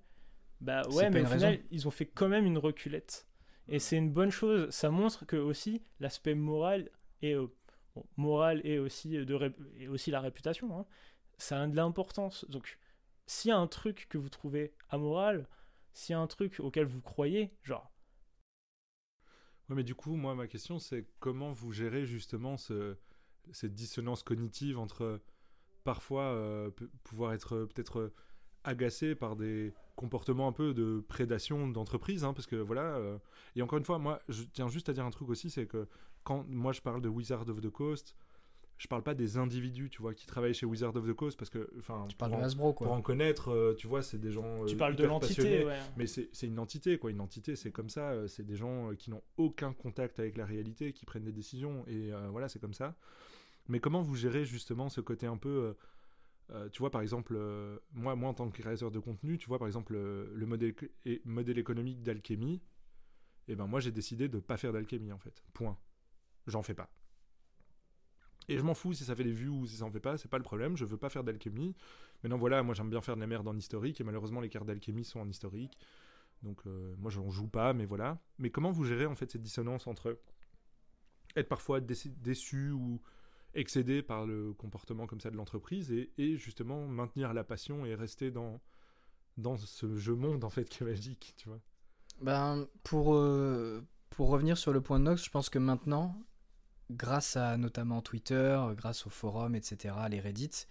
Speaker 1: Bah ouais, mais au final, ils ont fait quand même une reculette. Et c'est une bonne chose. Ça montre que aussi l'aspect moral et moral et aussi, de et aussi la réputation. Hein, ça a de l'importance. Donc, s'il y a un truc que vous trouvez amoral, s'il y a un truc auquel vous croyez, genre.
Speaker 3: Ouais, mais du coup, moi, ma question, c'est comment vous gérez justement ce, cette dissonance cognitive entre parfois euh, pouvoir être peut-être agacé par des comportements un peu de prédation d'entreprise, hein, parce que voilà. Euh, et encore une fois, moi, je tiens juste à dire un truc aussi, c'est que quand moi je parle de Wizard of the Coast, je parle pas des individus, tu vois, qui travaillent chez Wizard of the Coast, parce que, enfin,
Speaker 2: tu parles de quoi.
Speaker 3: Pour en connaître, euh, tu vois, c'est des gens.
Speaker 1: tu euh, parles de l'entité,
Speaker 3: Mais c'est une entité, quoi. Une entité, c'est comme ça. Euh, c'est des gens qui n'ont aucun contact avec la réalité, qui prennent des décisions, et voilà, c'est comme ça. Mais comment vous gérez justement ce côté un peu euh, tu vois, par exemple, euh, moi, moi, en tant que créateur de contenu, tu vois, par exemple, euh, le modèle, économique d'alchimie, et ben moi, j'ai décidé de pas faire d'alchimie, en fait. Point. J'en fais pas. Et je m'en fous si ça fait des vues ou si ça en fait pas, c'est pas le problème, je veux pas faire d'alchimie. Maintenant, voilà, moi, j'aime bien faire de la merde en historique, et malheureusement, les cartes d'alchimie sont en historique. Donc, euh, moi, j'en joue pas, mais voilà. Mais comment vous gérez, en fait, cette dissonance entre être parfois déçu- ou excédé par le comportement comme ça de l'entreprise et, et justement maintenir la passion et rester dans, dans ce jeu monde en fait qui est magique, tu vois?
Speaker 2: Ben, pour, euh, pour revenir sur le point de Nox, je pense que maintenant, grâce à notamment Twitter, grâce aux forums, etc., les Reddit,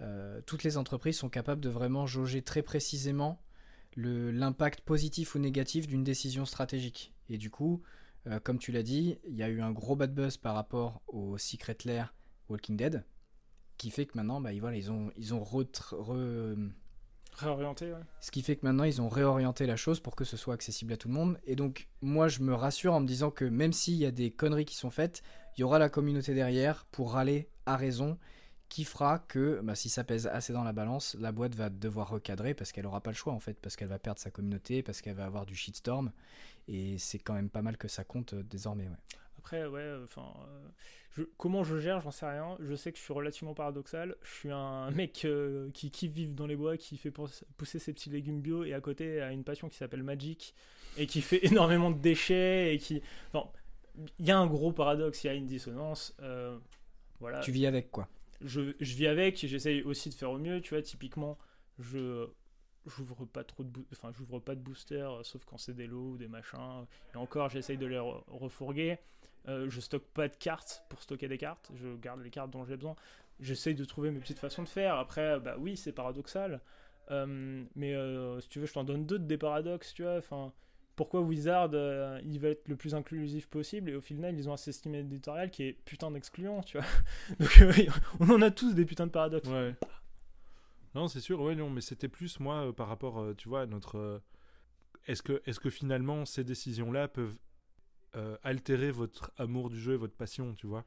Speaker 2: euh, toutes les entreprises sont capables de vraiment jauger très précisément l'impact positif ou négatif d'une décision stratégique. Et du coup, euh, comme tu l'as dit, il y a eu un gros bad buzz par rapport au Secret Lair Walking Dead, qui fait que maintenant, bah, ils, ont, ils ont re-
Speaker 1: Réorienté, ouais.
Speaker 2: ce qui fait que maintenant ils ont réorienté la chose pour que ce soit accessible à tout le monde. Et donc moi je me rassure en me disant que même s'il y a des conneries qui sont faites, il y aura la communauté derrière pour râler à raison, qui fera que bah, si ça pèse assez dans la balance, la boîte va devoir recadrer parce qu'elle aura pas le choix en fait, parce qu'elle va perdre sa communauté, parce qu'elle va avoir du shitstorm. Et c'est quand même pas mal que ça compte euh, désormais. Ouais.
Speaker 1: Après, ouais, enfin. euh, je- comment je gère, j'en sais rien. Je sais que je suis relativement paradoxal. Je suis un mec euh, qui kiffe vivre dans les bois, qui fait pousse- pousser ses petits légumes bio et à côté a une passion qui s'appelle Magic et qui fait énormément de déchets et qui. Enfin, il y a un gros paradoxe, il y a une dissonance. euh, voilà.
Speaker 2: Tu vis avec quoi
Speaker 1: je, je vis avec, j'essaye aussi de faire au mieux, tu vois, typiquement, je j'ouvre pas trop de enfin j'ouvre pas de booster euh, sauf quand c'est des lots ou des machins et encore j'essaye de les re- refourguer Euh, je stocke pas de cartes pour stocker des cartes je garde les cartes dont j'ai besoin. J'essaye de trouver mes petites façons de faire. Après bah oui c'est paradoxal. Euh, mais euh, si tu veux je t'en donne d'autres des paradoxes tu vois. Enfin pourquoi Wizard euh, il va être le plus inclusif possible et au final ils ont un système éditorial qui est putain d'excluant tu vois. Donc on en a tous des putains de paradoxes.
Speaker 3: Non, c'est sûr, ouais, non, mais c'était plus moi par rapport, tu vois, à notre. est-ce que, est-ce que finalement ces décisions-là peuvent euh, altérer votre amour du jeu et votre passion, tu vois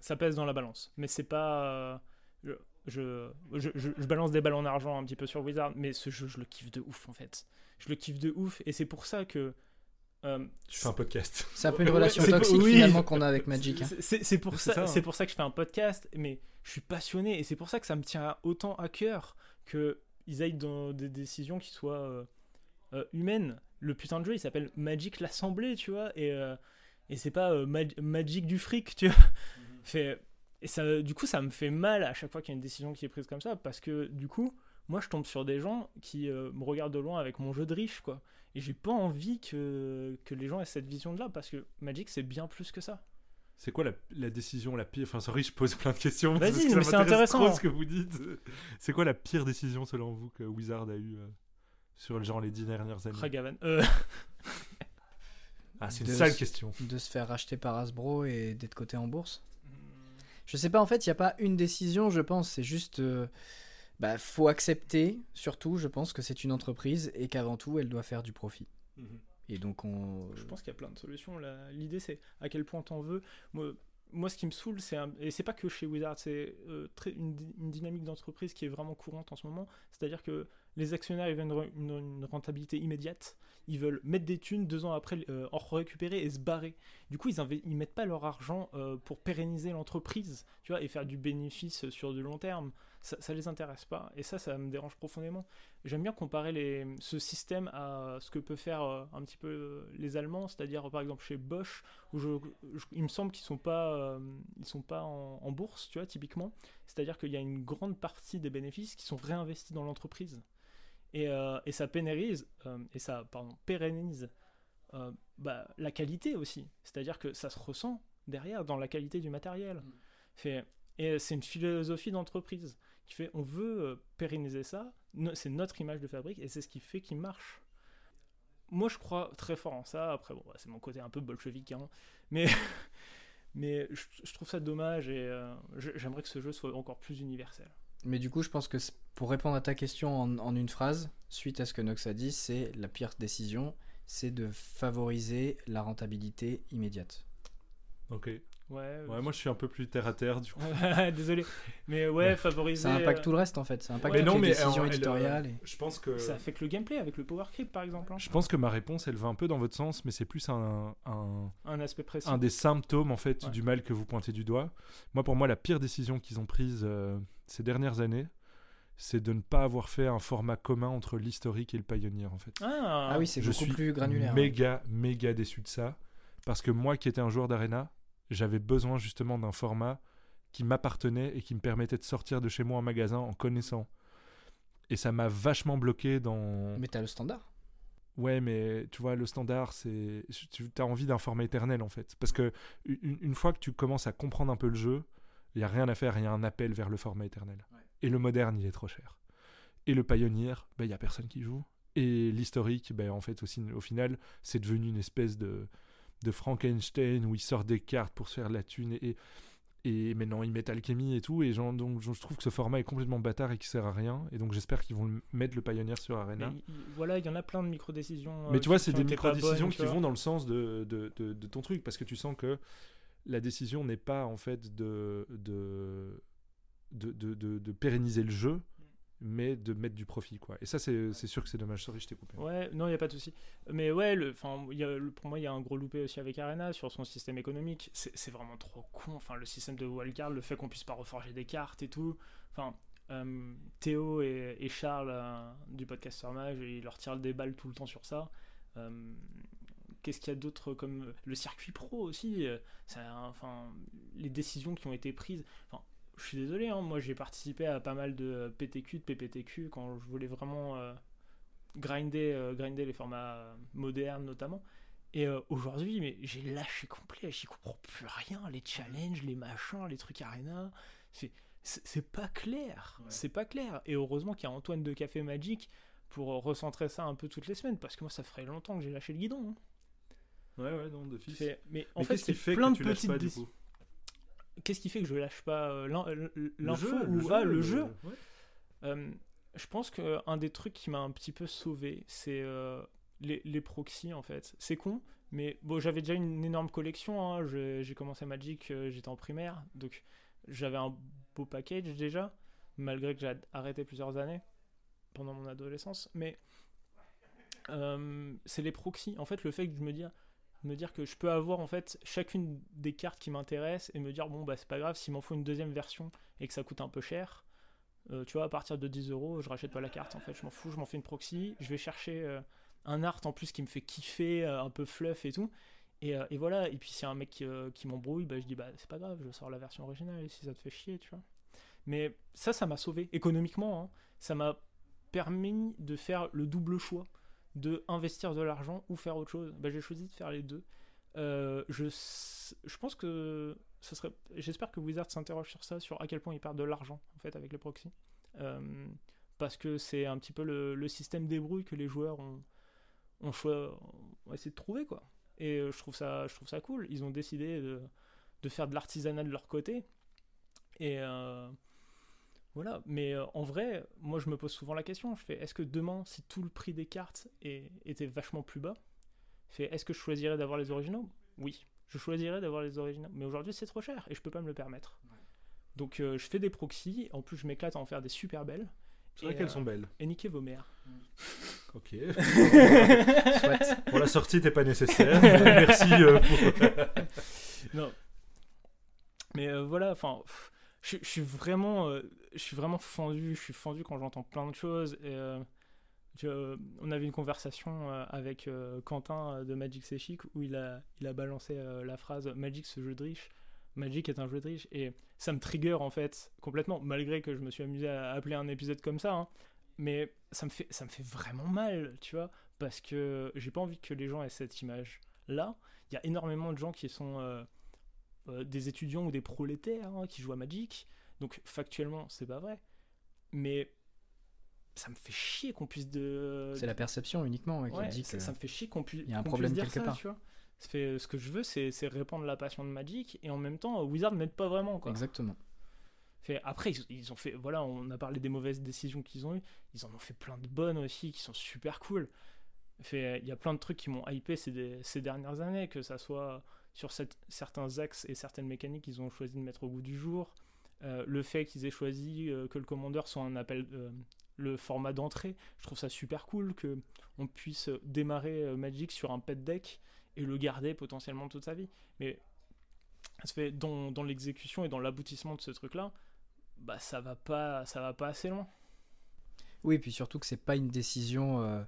Speaker 1: ça pèse dans la balance. Mais c'est pas. euh, je, je, je, je- balance des ballons d'argent un petit peu sur Wizard, mais ce jeu, je le kiffe de ouf en fait. Je le kiffe de ouf, et c'est pour ça que. euh,
Speaker 3: Je fais un podcast.
Speaker 2: C'est un peu une relation toxique
Speaker 1: oui.
Speaker 2: finalement qu'on a avec Magic. hein.
Speaker 1: c'est- pour, ça,
Speaker 3: ça,
Speaker 1: c'est
Speaker 3: hein.
Speaker 1: pour ça que je fais un podcast, mais je suis passionné, et c'est pour ça que ça me tient autant à cœur qu'ils aillent dans des décisions qui soient euh, humaines. Le putain de jeu, il s'appelle Magic l'Assemblée, tu vois, et, euh, et c'est pas euh, Mag- Magic du fric, tu vois. Fait, et ça, du coup, ça me fait mal à chaque fois qu'il y a une décision qui est prise comme ça, parce que du coup, moi, je tombe sur des gens qui euh, me regardent de loin avec mon jeu de riche, quoi. Et j'ai pas envie que, que les gens aient cette vision-là, parce que Magic, c'est bien plus que ça.
Speaker 3: C'est quoi la, la décision la pire? Enfin, sorry, je pose plein de questions.
Speaker 1: Vas-y,
Speaker 3: que
Speaker 1: mais c'est intéressant.
Speaker 3: trop ce que vous dites. C'est quoi la pire décision selon vous que Wizard a eu euh, sur genre les dix dernières années
Speaker 1: Ragavan. Euh,
Speaker 3: Ah, c'est une
Speaker 2: De-
Speaker 3: sale question.
Speaker 2: De se faire racheter par Hasbro et d'être coté en bourse. Je sais pas, en fait, il n'y a pas une décision, je pense. C'est juste. euh, bah, faut accepter, surtout, je pense, que c'est une entreprise et qu'avant tout, elle doit faire du profit. Et donc, on.
Speaker 1: Je pense qu'il y a plein de solutions. L'idée, c'est à quel point t'en veux. Moi, moi, ce qui me saoule, c'est un- et c'est pas que chez Wizard, c'est euh, très- une, di- une dynamique d'entreprise qui est vraiment courante en ce moment. C'est-à-dire que les actionnaires, ils veulent une, re- une- une rentabilité immédiate. Ils veulent mettre des thunes deux ans après, euh, en récupérer et se barrer. Du coup, ils, ils mettent pas leur argent euh, pour pérenniser l'entreprise, tu vois, et faire du bénéfice sur du long terme. Ça, ça les intéresse pas. Et ça, ça me dérange profondément. J'aime bien comparer ce système à ce que peut faire euh, un petit peu les Allemands, c'est-à-dire par exemple chez Bosch, où il me semble qu'ils sont pas, ils sont pas en, en bourse, tu vois, typiquement. C'est-à-dire qu'il y a une grande partie des bénéfices qui sont réinvestis dans l'entreprise. Et, euh, et ça pénalise, euh, et ça, pardon, pérennise euh, bah, la qualité aussi. C'est-à-dire que ça se ressent derrière dans la qualité du matériel. Fait, et c'est une philosophie d'entreprise qui fait on veut pérenniser ça, c'est notre image de fabrique et c'est ce qui fait qu'il marche. Moi je crois très fort en ça, après bon, bah, c'est mon côté un peu bolchevique, hein, mais, mais je, trouve ça dommage et euh, j'aimerais que ce jeu soit encore plus universel.
Speaker 2: Mais du coup, je pense que pour répondre à ta question en, en une phrase, suite à ce que Nox a dit, c'est la pire décision, c'est de favoriser la rentabilité immédiate.
Speaker 3: Ok.
Speaker 1: Ouais,
Speaker 3: Ouais, moi je suis un peu plus terre à terre du coup.
Speaker 1: désolé. Mais ouais, favoriser.
Speaker 2: Ça impacte
Speaker 1: euh,
Speaker 2: tout le reste en fait. Ça impacte toutes
Speaker 3: non,
Speaker 2: les
Speaker 3: mais
Speaker 2: décisions
Speaker 3: elle- elle,
Speaker 2: éditoriales. et-
Speaker 3: Je pense que
Speaker 1: Ça affecte le gameplay avec le Power Creep par exemple. hein.
Speaker 3: je pense que ma réponse elle va un peu dans votre sens, mais c'est plus un, un,
Speaker 1: Un aspect précis.
Speaker 3: un des symptômes en fait
Speaker 1: Ouais.
Speaker 3: du mal que vous pointez du doigt. Moi pour moi la pire décision qu'ils ont prise euh, ces dernières années, c'est de ne pas avoir fait un format commun entre l'historique et le Pioneer en fait.
Speaker 1: Ah,
Speaker 2: Ah oui, c'est
Speaker 3: je
Speaker 2: beaucoup
Speaker 3: suis
Speaker 2: plus granulaire. ouais.
Speaker 3: méga méga déçu de ça parce que moi qui étais un joueur d'arena, j'avais besoin justement d'un format qui m'appartenait et qui me permettait de sortir de chez moi en magasin en connaissant. Et ça m'a vachement bloqué dans
Speaker 2: Mais t'as le standard.
Speaker 3: Ouais, mais tu vois, le standard, c'est. Tu as envie d'un format éternel, en fait. Parce que une, une fois que tu commences à comprendre un peu le jeu, il n'y a rien à faire, il y a un appel vers le format éternel. Et le moderne, il est trop cher. Et le Pioneer, ben, il n'y a personne qui joue. Et l'historique, ben, en fait, aussi, au final, c'est devenu une espèce de, de Frankenstein où ils sortent des cartes pour se faire de la thune. Et, et maintenant, ils mettent alchimie et tout. Et genre, donc, je trouve que ce format est complètement bâtard et qui sert à rien. Et donc, j'espère qu'ils vont le- mettre le Pioneer sur
Speaker 1: Mais
Speaker 3: Arena.
Speaker 1: il- il- voilà, il y en a plein de micro-décisions.
Speaker 3: Mais
Speaker 1: euh,
Speaker 3: tu vois, c'est des
Speaker 1: bonnes, tu
Speaker 3: qui vont dans le sens de, de, de- de ton truc, parce que tu sens que la décision n'est pas en fait de, de- de pérenniser le jeu, mais de mettre du profit. quoi. Et ça, c'est sûr que c'est dommage. Sorry, je t'ai coupé.
Speaker 1: Ouais, non, il n'y a pas de souci. Mais ouais, le, y pour moi, il y a un gros loupé aussi avec Arena sur son système économique. C'est vraiment trop con. Enfin, le système de wildcard, le fait qu'on puisse pas reforger des cartes et tout. Enfin, euh, Théo et, et Charles euh, du podcast sur Mage, ils leur tirent des balles tout le temps sur ça. Euh, Qu'est-ce qu'il y a d'autre comme le circuit pro aussi Enfin, les décisions qui ont été prises. Je suis désolé, hein, moi j'ai participé à pas mal de PTQ, de PPTQ quand je voulais vraiment euh, grinder, euh, grinder les formats euh, modernes notamment. Et euh, aujourd'hui, mais j'ai lâché complet, j'y comprends plus rien, les challenges, les machins, les trucs arena, c'est pas clair, c'est pas clair. Et heureusement qu'il y a Antoine de Café Magic pour euh, recentrer ça un peu toutes les semaines, parce que moi ça ferait longtemps que j'ai lâché le guidon. hein.
Speaker 3: Ouais, ouais, non, de fils.
Speaker 1: Mais en
Speaker 3: Mais
Speaker 1: fait, c'est
Speaker 3: fait
Speaker 1: plein
Speaker 3: que
Speaker 1: de petites
Speaker 3: pas, du
Speaker 1: décisions.
Speaker 3: coup?
Speaker 1: Qu'est-ce qui fait que je lâche pas euh,
Speaker 3: Le
Speaker 1: l'info
Speaker 3: jeu,
Speaker 1: ou le jeu
Speaker 3: ouais.
Speaker 1: Euh, je pense qu'un des trucs qui m'a un petit peu sauvé, c'est euh, les, les proxys en fait. C'est con, mais bon, j'avais déjà une énorme collection. hein. J'ai commencé Magic, euh, j'étais en primaire, donc j'avais un beau package déjà, malgré que j'ai arrêté plusieurs années pendant mon adolescence. Mais euh, c'est les proxys. En fait, le fait que je me dire, me dire que je peux avoir en fait chacune des cartes qui m'intéressent et me dire bon bah c'est pas grave s'il m'en faut une deuxième version et que ça coûte un peu cher. Euh, tu vois, à partir de 10 euros, je rachète pas la carte en fait. Je m'en fous, je m'en fais une proxy. Je vais chercher euh, un art en plus qui me fait kiffer, euh, un peu fluff et tout. Et, voilà. Et puis, s'il y un mec qui m'embrouille, bah, je dis bah c'est pas grave, je sors la version originale si ça te fait chier, tu vois. Mais ça, ça m'a sauvé économiquement. hein. Ça m'a permis de faire le double choix de investir de l'argent ou faire autre chose. Bah, j'ai choisi de faire les deux. Euh, je, je pense que ça serait. J'espère que Wizard s'interroge sur ça, sur à quel point il perd de l'argent en fait avec les proxys, Euh, parce que c'est un petit peu le, système débrouille que les joueurs ont, ont, choi- ont essayé de trouver quoi. Et euh, je trouve ça, je trouve ça cool. Ils ont décidé de, de faire de l'artisanat de leur côté. Et voilà. Mais euh, en vrai, moi je me pose souvent la question. Je fais, est-ce que demain, si tout le prix des cartes est- était vachement plus bas, je fais, est-ce que je choisirais d'avoir les originaux? Oui, je choisirais d'avoir les originaux. Mais aujourd'hui, c'est trop cher et je peux pas me le permettre. Donc euh, je fais des proxys. En plus, je m'éclate à en faire des super belles.
Speaker 3: C'est vrai
Speaker 1: Et,
Speaker 3: qu'elles
Speaker 1: euh,
Speaker 3: sont belles.
Speaker 1: Et niquer vos mères.
Speaker 3: Ok.
Speaker 2: Soit.
Speaker 3: Pour la sortie, t'es pas nécessaire. Merci. euh, pour-
Speaker 1: non. Mais euh, voilà, enfin, pff, je, suis vraiment, euh, je suis vraiment fendu. Je suis fendu quand j'entends plein de choses. Et, euh, euh, on avait une conversation avec Quentin de Magic C'est Chic où il a, il a balancé la phrase Magic ce jeu de riche. Magic est un jeu de riche et ça me trigger en fait complètement malgré que je me suis amusé à appeler un épisode comme ça hein. mais ça me fait ça me fait vraiment mal tu vois parce que j'ai pas envie que les gens aient cette image là il y a énormément de gens qui sont euh, des étudiants ou des prolétaires hein, qui jouent à Magic. Donc factuellement, c'est pas vrai. Mais ça me fait chier qu'on puisse de.
Speaker 2: C'est la perception uniquement ouais, qui
Speaker 1: Ouais,
Speaker 2: dit
Speaker 1: ça,
Speaker 2: que.
Speaker 1: ça me fait chier qu'on puisse.
Speaker 2: il y a un problème quelque
Speaker 1: ça,
Speaker 2: part.
Speaker 1: Tu vois fait, ce que je veux, c'est c'est répandre la passion de Magic et en même temps, Wizard m'aide pas vraiment. Quoi.
Speaker 2: Exactement.
Speaker 1: Fait, après, ils, ils ont fait. Voilà, on a parlé des mauvaises décisions qu'ils ont eues. Ils en ont fait plein de bonnes aussi qui sont super cool. Fait, il y a plein de trucs qui m'ont hypé ces, des- ces dernières années, que ça soit sur certains axes et certaines mécaniques qu'ils ont choisi de mettre au goût du jour. Euh, le fait qu'ils aient choisi euh, que le commandeur soit un appel, euh, le format d'entrée, je trouve ça super cool que on puisse démarrer Magic sur un pet deck et le garder potentiellement toute sa vie. Mais fait dans, dans l'exécution et dans l'aboutissement de ce truc-là, bah ça va pas, ça va pas assez loin.
Speaker 2: Oui, et puis surtout que c'est pas une décision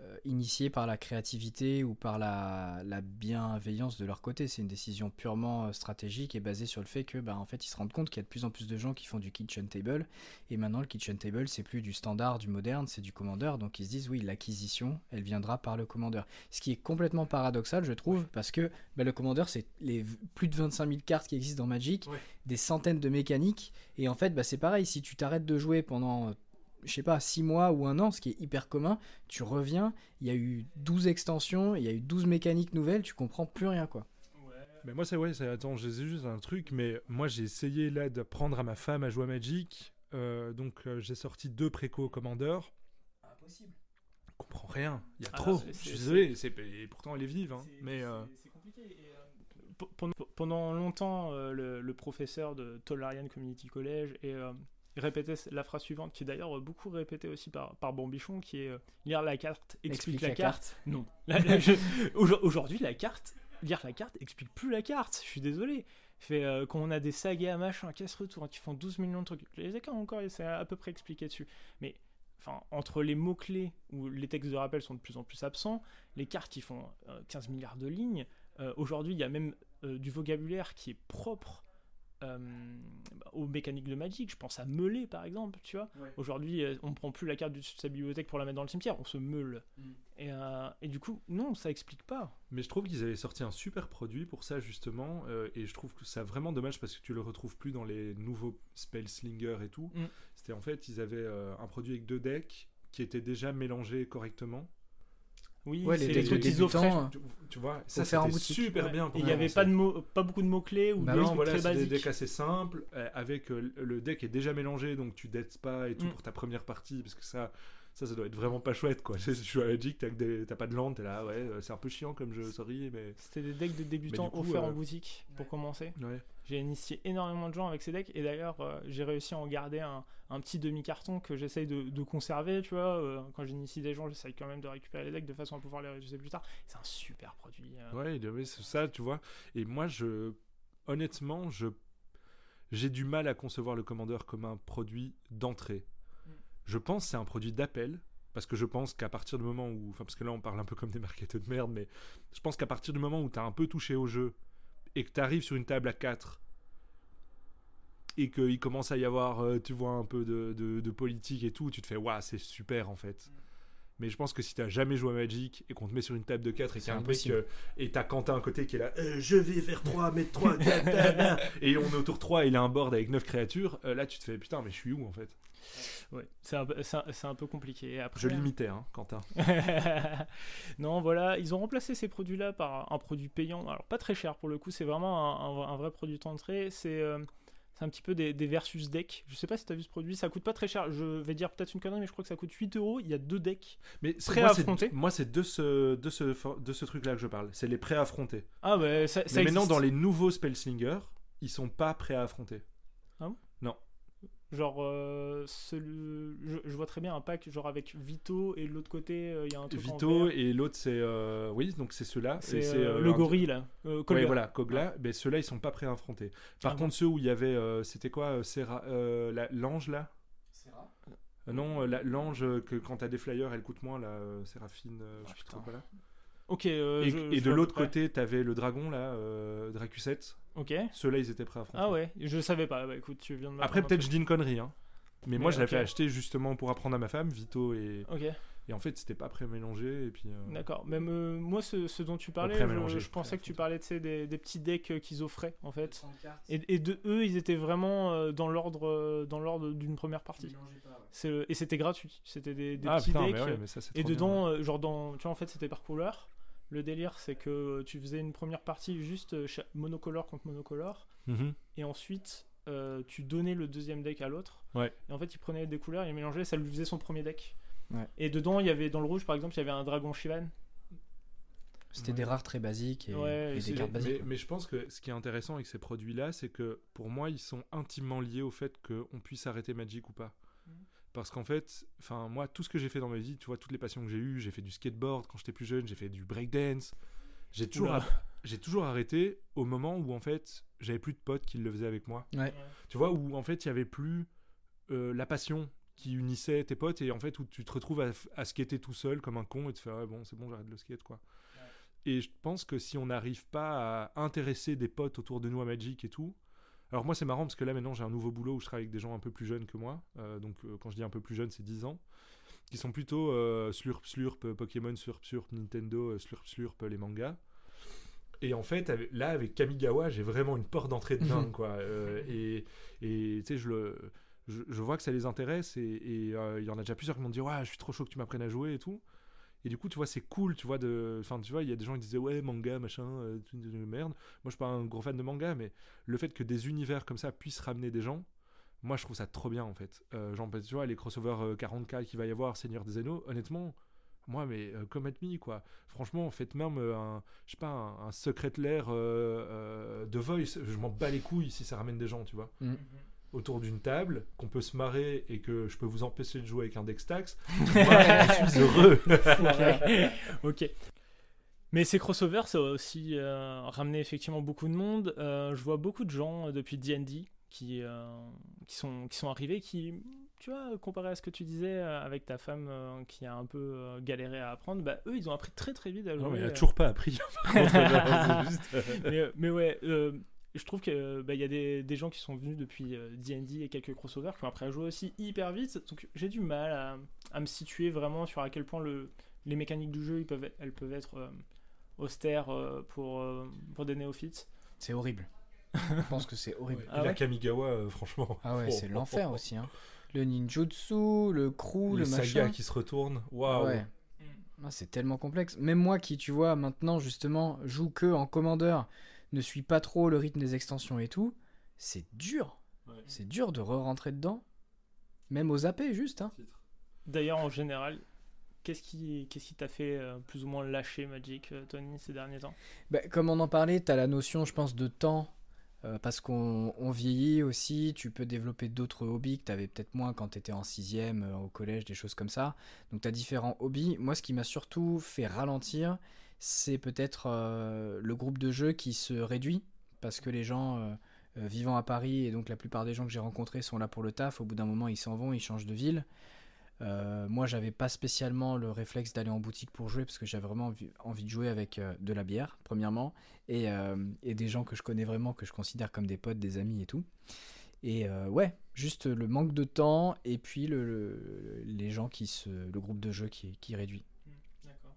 Speaker 2: euh, initiée par la créativité ou par la, la bienveillance de leur côté. C'est une décision purement euh, stratégique et basée sur le fait que, bah, en fait, ils se rendent compte qu'il y a de plus en plus de gens qui font du kitchen table. Et maintenant, le kitchen table, c'est plus du standard, du moderne, c'est du commandeur. Donc, ils se disent, oui, l'acquisition, elle viendra par le commandeur. Ce qui est complètement paradoxal, je trouve, parce que bah, le commandeur, c'est les plus de 25 000 cartes qui existent dans Magic,
Speaker 3: Ouais.
Speaker 2: des centaines de mécaniques. Et en fait, bah, c'est pareil, si tu t'arrêtes de jouer pendant euh, je sais pas, 6 mois ou un an, ce qui est hyper commun, tu reviens, il y a eu 12 extensions, il y a eu 12 mécaniques nouvelles, tu comprends plus rien quoi.
Speaker 3: Mais moi, c'est ouais, attends, je sais juste un truc, mais moi j'ai essayé là d'apprendre à ma femme à jouer à Magic. euh, donc euh, j'ai sorti deux préco commandeurs.
Speaker 2: Impossible.
Speaker 3: Je comprends rien, il y a
Speaker 1: Ah,
Speaker 3: trop.
Speaker 1: c'est-
Speaker 3: Je suis désolé, et pourtant elle est vive. Hein, mais euh,
Speaker 1: c'est compliqué. Pendant, pendant longtemps, euh, le, le professeur de Tolarian Community College et, euh, il répétait la phrase suivante, qui est d'ailleurs beaucoup répétée aussi par, par Bambichon, qui est euh, lire la carte explique, la, carte. Non. Aujourd'hui, la carte, lire la carte explique plus la carte. Je suis désolé. Fait, euh, quand on a des sagas, machin, casse retour, qui font 12 millions de trucs, les écarts encore, c'est à peu près expliqué dessus. Mais enfin, entre les mots-clés où les textes de rappel sont de plus en plus absents, les cartes qui font euh, 15 milliards de lignes, euh, aujourd'hui il y a même euh, du vocabulaire qui est propre euh, aux mécaniques de Magic. Je pense à meuler par exemple, tu vois.
Speaker 2: Ouais.
Speaker 1: Aujourd'hui, euh, on prend plus la carte de sa bibliothèque pour la mettre dans le cimetière, on se meule.
Speaker 2: Mm.
Speaker 1: Et, euh, et du coup, non, ça explique pas.
Speaker 3: Mais je trouve qu'ils avaient sorti un super produit pour ça justement, euh, et je trouve que c'est vraiment dommage parce que tu le retrouves plus dans les nouveaux Spellslinger et tout.
Speaker 1: Mm.
Speaker 3: C'était en fait, ils avaient euh, un produit avec deux decks qui étaient déjà mélangés correctement.
Speaker 1: Oui,
Speaker 2: Ouais, les
Speaker 1: les trucs offraient.
Speaker 2: débutants,
Speaker 3: Tu, tu vois, ça c'était super
Speaker 1: Ouais.
Speaker 3: bien.
Speaker 1: Il n'y avait pas, de mots, pas beaucoup de mots-clés ou
Speaker 2: Bah
Speaker 1: des
Speaker 2: non,
Speaker 3: voilà,
Speaker 1: très
Speaker 3: c'est des
Speaker 1: basiques.
Speaker 3: decks assez simples, euh, avec euh, le deck est déjà mélangé, donc tu dettes pas et tout
Speaker 1: Mm.
Speaker 3: pour ta première partie, parce que ça, ça, ça doit être vraiment pas chouette, quoi. Tu joues à Magic, t'as que des- t'as pas de land, t'es là, ouais, euh, c'est un peu chiant comme jeu, sorry, mais...
Speaker 1: C'était des decks de débutants
Speaker 3: coup,
Speaker 1: offerts
Speaker 3: euh,
Speaker 1: en boutique pour commencer.
Speaker 3: Ouais.
Speaker 1: J'ai initié énormément de gens avec ces decks et d'ailleurs euh, j'ai réussi à en garder un, un petit demi-carton que j'essaye de, de conserver, tu vois. euh, quand j'initie des gens, j'essaye quand même de récupérer les decks de façon à pouvoir les réutiliser plus tard. C'est un super produit. euh.
Speaker 3: Ouais, avait- c'est ça, tu vois. Et moi, je, honnêtement, je, j'ai du mal à concevoir le commandeur comme un produit d'entrée. Je pense que c'est un produit d'appel. Parce que je pense qu'à partir du moment où. Enfin, parce que là, on parle un peu comme des marketeurs de merde, mais je pense qu'à partir du moment où tu as un peu touché au jeu et que tu arrives sur une table à 4 et qu'il commence à y avoir, euh, tu vois, un peu de, de- de politique et tout, tu te fais, waouh, c'est super en fait. Mais je pense que si t'as jamais joué à Magic et qu'on te met sur une table de 4 et qu'il y a un mec euh, et t'as Quentin à côté qui est là, Euh, je vais vers 3, mettre 3, et on est au tour 3 et il a un board avec 9 créatures, euh, là tu te fais putain, mais je suis où en fait?
Speaker 1: Ouais, c'est un, peu- c'est un- c'est un peu compliqué. Après,
Speaker 3: Je limitais, hein, Quentin.
Speaker 1: non, voilà, ils ont remplacé ces produits-là par un produit payant. Alors, pas très cher pour le coup, c'est vraiment un, vrai produit d'entrée. C'est euh, c'est un petit peu des, des versus decks. Je sais pas si tu as vu ce produit, ça coûte pas très cher. Je vais dire peut-être une connerie, mais je crois que ça coûte 8 euros. Il y a deux decks.
Speaker 3: Mais c'est-
Speaker 1: Prêt
Speaker 3: moi,
Speaker 1: à
Speaker 3: c'est-
Speaker 1: affronter
Speaker 3: Moi, c'est de ce, de ce, for- de ce truc-là que je parle. C'est les prêts à affronter.
Speaker 1: Ah, bah ça, ça
Speaker 3: Mais maintenant,
Speaker 1: existe.
Speaker 3: dans les nouveaux Spellslingers, ils sont pas prêts à affronter.
Speaker 1: Genre, euh, celui- je, je vois très bien un pack genre avec Vito et de l'autre côté, euh, il y a un truc
Speaker 3: Vito et l'autre, c'est. euh, Oui, donc c'est ceux-là.
Speaker 1: C'est euh, le
Speaker 3: un-
Speaker 1: gorille là. Euh,
Speaker 3: Ouais, voilà, Kogla, ben ceux-là ils sont pas prêts à affronter. Par
Speaker 1: Ah bon
Speaker 3: contre, ceux où il y avait, euh, c'était quoi, Serra- la- l'ange là? Euh, Non, la- l'ange que quand t'as des flyers, elle coûte moins, la euh, Séraphine, euh, je sais trop quoi là.
Speaker 1: Ok. euh,
Speaker 3: et
Speaker 1: je-
Speaker 3: et
Speaker 1: je
Speaker 3: de l'autre côté, t'avais le dragon là, euh, Dracuset.
Speaker 1: Ok.
Speaker 3: Ceux-là ils étaient prêts à affronter.
Speaker 1: Ah ouais, je savais pas. Bah écoute, tu viens de
Speaker 3: Après, peut-être je dis une connerie, hein. Mais, moi je l'avais acheté justement pour apprendre à ma femme, Vito, et,
Speaker 1: Ok.
Speaker 3: et en fait c'était pas prêt à mélanger. Et puis, euh,
Speaker 1: D'accord. Même euh, moi, ce, ce dont tu parlais, je, pensais que tu parlais de des, des petits decks qu'ils offraient en fait. Et, et de eux, ils étaient vraiment dans l'ordre dans l'ordre d'une première partie. Et c'était gratuit. C'était des, des
Speaker 3: ah
Speaker 1: petits
Speaker 3: putain,
Speaker 1: decks.
Speaker 3: mais ouais, mais ça c'est
Speaker 1: et
Speaker 3: bien.
Speaker 1: dedans, genre dans, tu vois, en fait, c'était par couleur. Le délire, c'est que tu faisais une première partie juste euh, monocolore contre monocolore,
Speaker 3: Mhm.
Speaker 1: et ensuite euh, tu donnais le deuxième deck à l'autre.
Speaker 3: Ouais.
Speaker 1: Et en fait, il prenait des couleurs, il mélangeait, ça lui faisait son premier deck.
Speaker 2: Ouais.
Speaker 1: Et dedans, il y avait dans le rouge, par exemple, il y avait un dragon Shivan.
Speaker 2: C'était des rares très basiques et,
Speaker 1: Ouais,
Speaker 2: et
Speaker 1: c'est-
Speaker 2: des cartes basiques.
Speaker 3: Mais, mais je pense que ce qui est intéressant avec ces produits-là, c'est que pour moi, ils sont intimement liés au fait qu'on puisse arrêter Magic ou pas. Parce qu'en fait, enfin moi, tout ce que j'ai fait dans ma vie, tu vois, toutes les passions que j'ai eues, j'ai fait du skateboard quand j'étais plus jeune, j'ai fait du breakdance, j'ai toujours, j'ai toujours arrêté au moment où en fait, j'avais plus de potes qui le faisaient avec moi.
Speaker 2: Ouais.
Speaker 3: Tu vois, où en fait, il y avait plus euh, la passion qui unissait tes potes et en fait où tu te retrouves à, à skater tout seul comme un con et te faire bon c'est bon j'arrête le skate quoi. Et je pense que si on n'arrive pas à intéresser des potes autour de nous à Magic et tout, alors moi c'est marrant parce que là maintenant j'ai un nouveau boulot où je travaille avec des gens un peu plus jeunes que moi, Euh, donc euh, quand je dis un peu plus jeunes c'est 10 ans, qui sont plutôt euh, Slurp Slurp, Pokémon Slurp Slurp, Nintendo Slurp Slurp, les mangas. Et en fait, là, avec Kamigawa, j'ai vraiment une porte d'entrée de dingue, quoi. Et tu sais, je, le, je, je vois que ça les intéresse, et euh, il y en a déjà plusieurs qui m'ont dit, ouais, je suis trop chaud que tu m'apprennes à jouer et tout. Et du coup, tu vois, c'est cool, tu vois, de... Enfin, tu vois, il y a des gens qui disaient, ouais, manga, machin, euh, merde. Moi, je suis pas un gros fan de manga, mais le fait que des univers comme ça puissent ramener des gens, moi, je trouve ça trop bien, en fait. Euh, genre, tu vois, les crossovers euh, 40K qu'il va y avoir, Seigneur des Anneaux, honnêtement, moi, mais euh, come at me, quoi. Franchement, faites même euh, un, je sais pas, un, un Secret Lair euh, euh, de Voice. Je m'en bats les couilles si ça ramène des gens, tu vois.
Speaker 2: Mhm.
Speaker 3: Autour d'une table, qu'on peut se marrer et que je peux vous empêcher de jouer avec un Dextax. moi, je suis heureux.
Speaker 1: ok. Mais ces crossovers, ça va aussi euh, ramener effectivement beaucoup de monde. Euh, je vois beaucoup de gens euh, depuis D&D qui, euh, qui, sont, qui sont arrivés, qui, tu vois, comparé à ce que tu disais euh, avec ta femme euh, qui a un peu euh, galéré à apprendre, bah, eux, ils ont appris très très vite à jouer.
Speaker 3: Non, mais il a toujours pas appris. Contre, juste, euh,
Speaker 1: mais, mais ouais, euh, je trouve qu'il bah, il y a des, des gens qui sont venus depuis euh, D&D et quelques crossovers qui ont appris à jouer aussi hyper vite. Donc j'ai du mal à, à me situer vraiment sur à quel point le, les mécaniques du jeu ils peuvent, elles peuvent être euh, austères euh, pour, euh, pour des néophytes.
Speaker 2: C'est horrible. Je pense que c'est horrible.
Speaker 3: ouais.
Speaker 1: Ah
Speaker 3: la
Speaker 1: ouais
Speaker 3: Kamigawa, euh, franchement.
Speaker 2: Ah ouais,
Speaker 3: Oh,
Speaker 2: c'est
Speaker 3: oh,
Speaker 2: l'enfer
Speaker 3: oh,
Speaker 2: aussi. Hein. Le ninjutsu, le crew,
Speaker 3: Les
Speaker 2: le
Speaker 3: sagas
Speaker 2: machin.
Speaker 3: qui se retournent.
Speaker 2: Ah
Speaker 3: Waouh.
Speaker 2: ouais. Ah, c'est tellement complexe. Même moi qui, tu vois, maintenant justement, joue que en commandeur, ne suis pas trop le rythme des extensions et tout, c'est dur.
Speaker 3: Ouais.
Speaker 2: C'est dur de re-rentrer dedans. Même aux AP, juste. Hein.
Speaker 1: D'ailleurs, en général, qu'est-ce qui qu'est-ce qui t'a fait euh, plus ou moins lâcher Magic, euh, Tony, ces derniers temps?
Speaker 2: Bah, comme on en parlait, tu as la notion, je pense, de temps. euh, parce qu'on on vieillit aussi, tu peux développer d'autres hobbies que tu avais peut-être moins quand tu étais en sixième, euh, au collège, des choses comme ça. Donc tu as différents hobbies. Moi, ce qui m'a surtout fait ralentir, c'est peut-être euh, le groupe de jeux qui se réduit. Parce que les gens euh, euh, vivant à Paris, et donc la plupart des gens que j'ai rencontrés sont là pour le taf, au bout d'un moment ils s'en vont, ils changent de ville. Moi, j'avais pas spécialement le réflexe d'aller en boutique pour jouer parce que j'avais vraiment envie, de jouer avec de la bière, premièrement, et, des gens que je connais vraiment, que je considère comme des potes, des amis et tout. Et ouais, juste le manque de temps et puis le, le- les gens qui se. le groupe de jeu qui réduit.
Speaker 1: D'accord.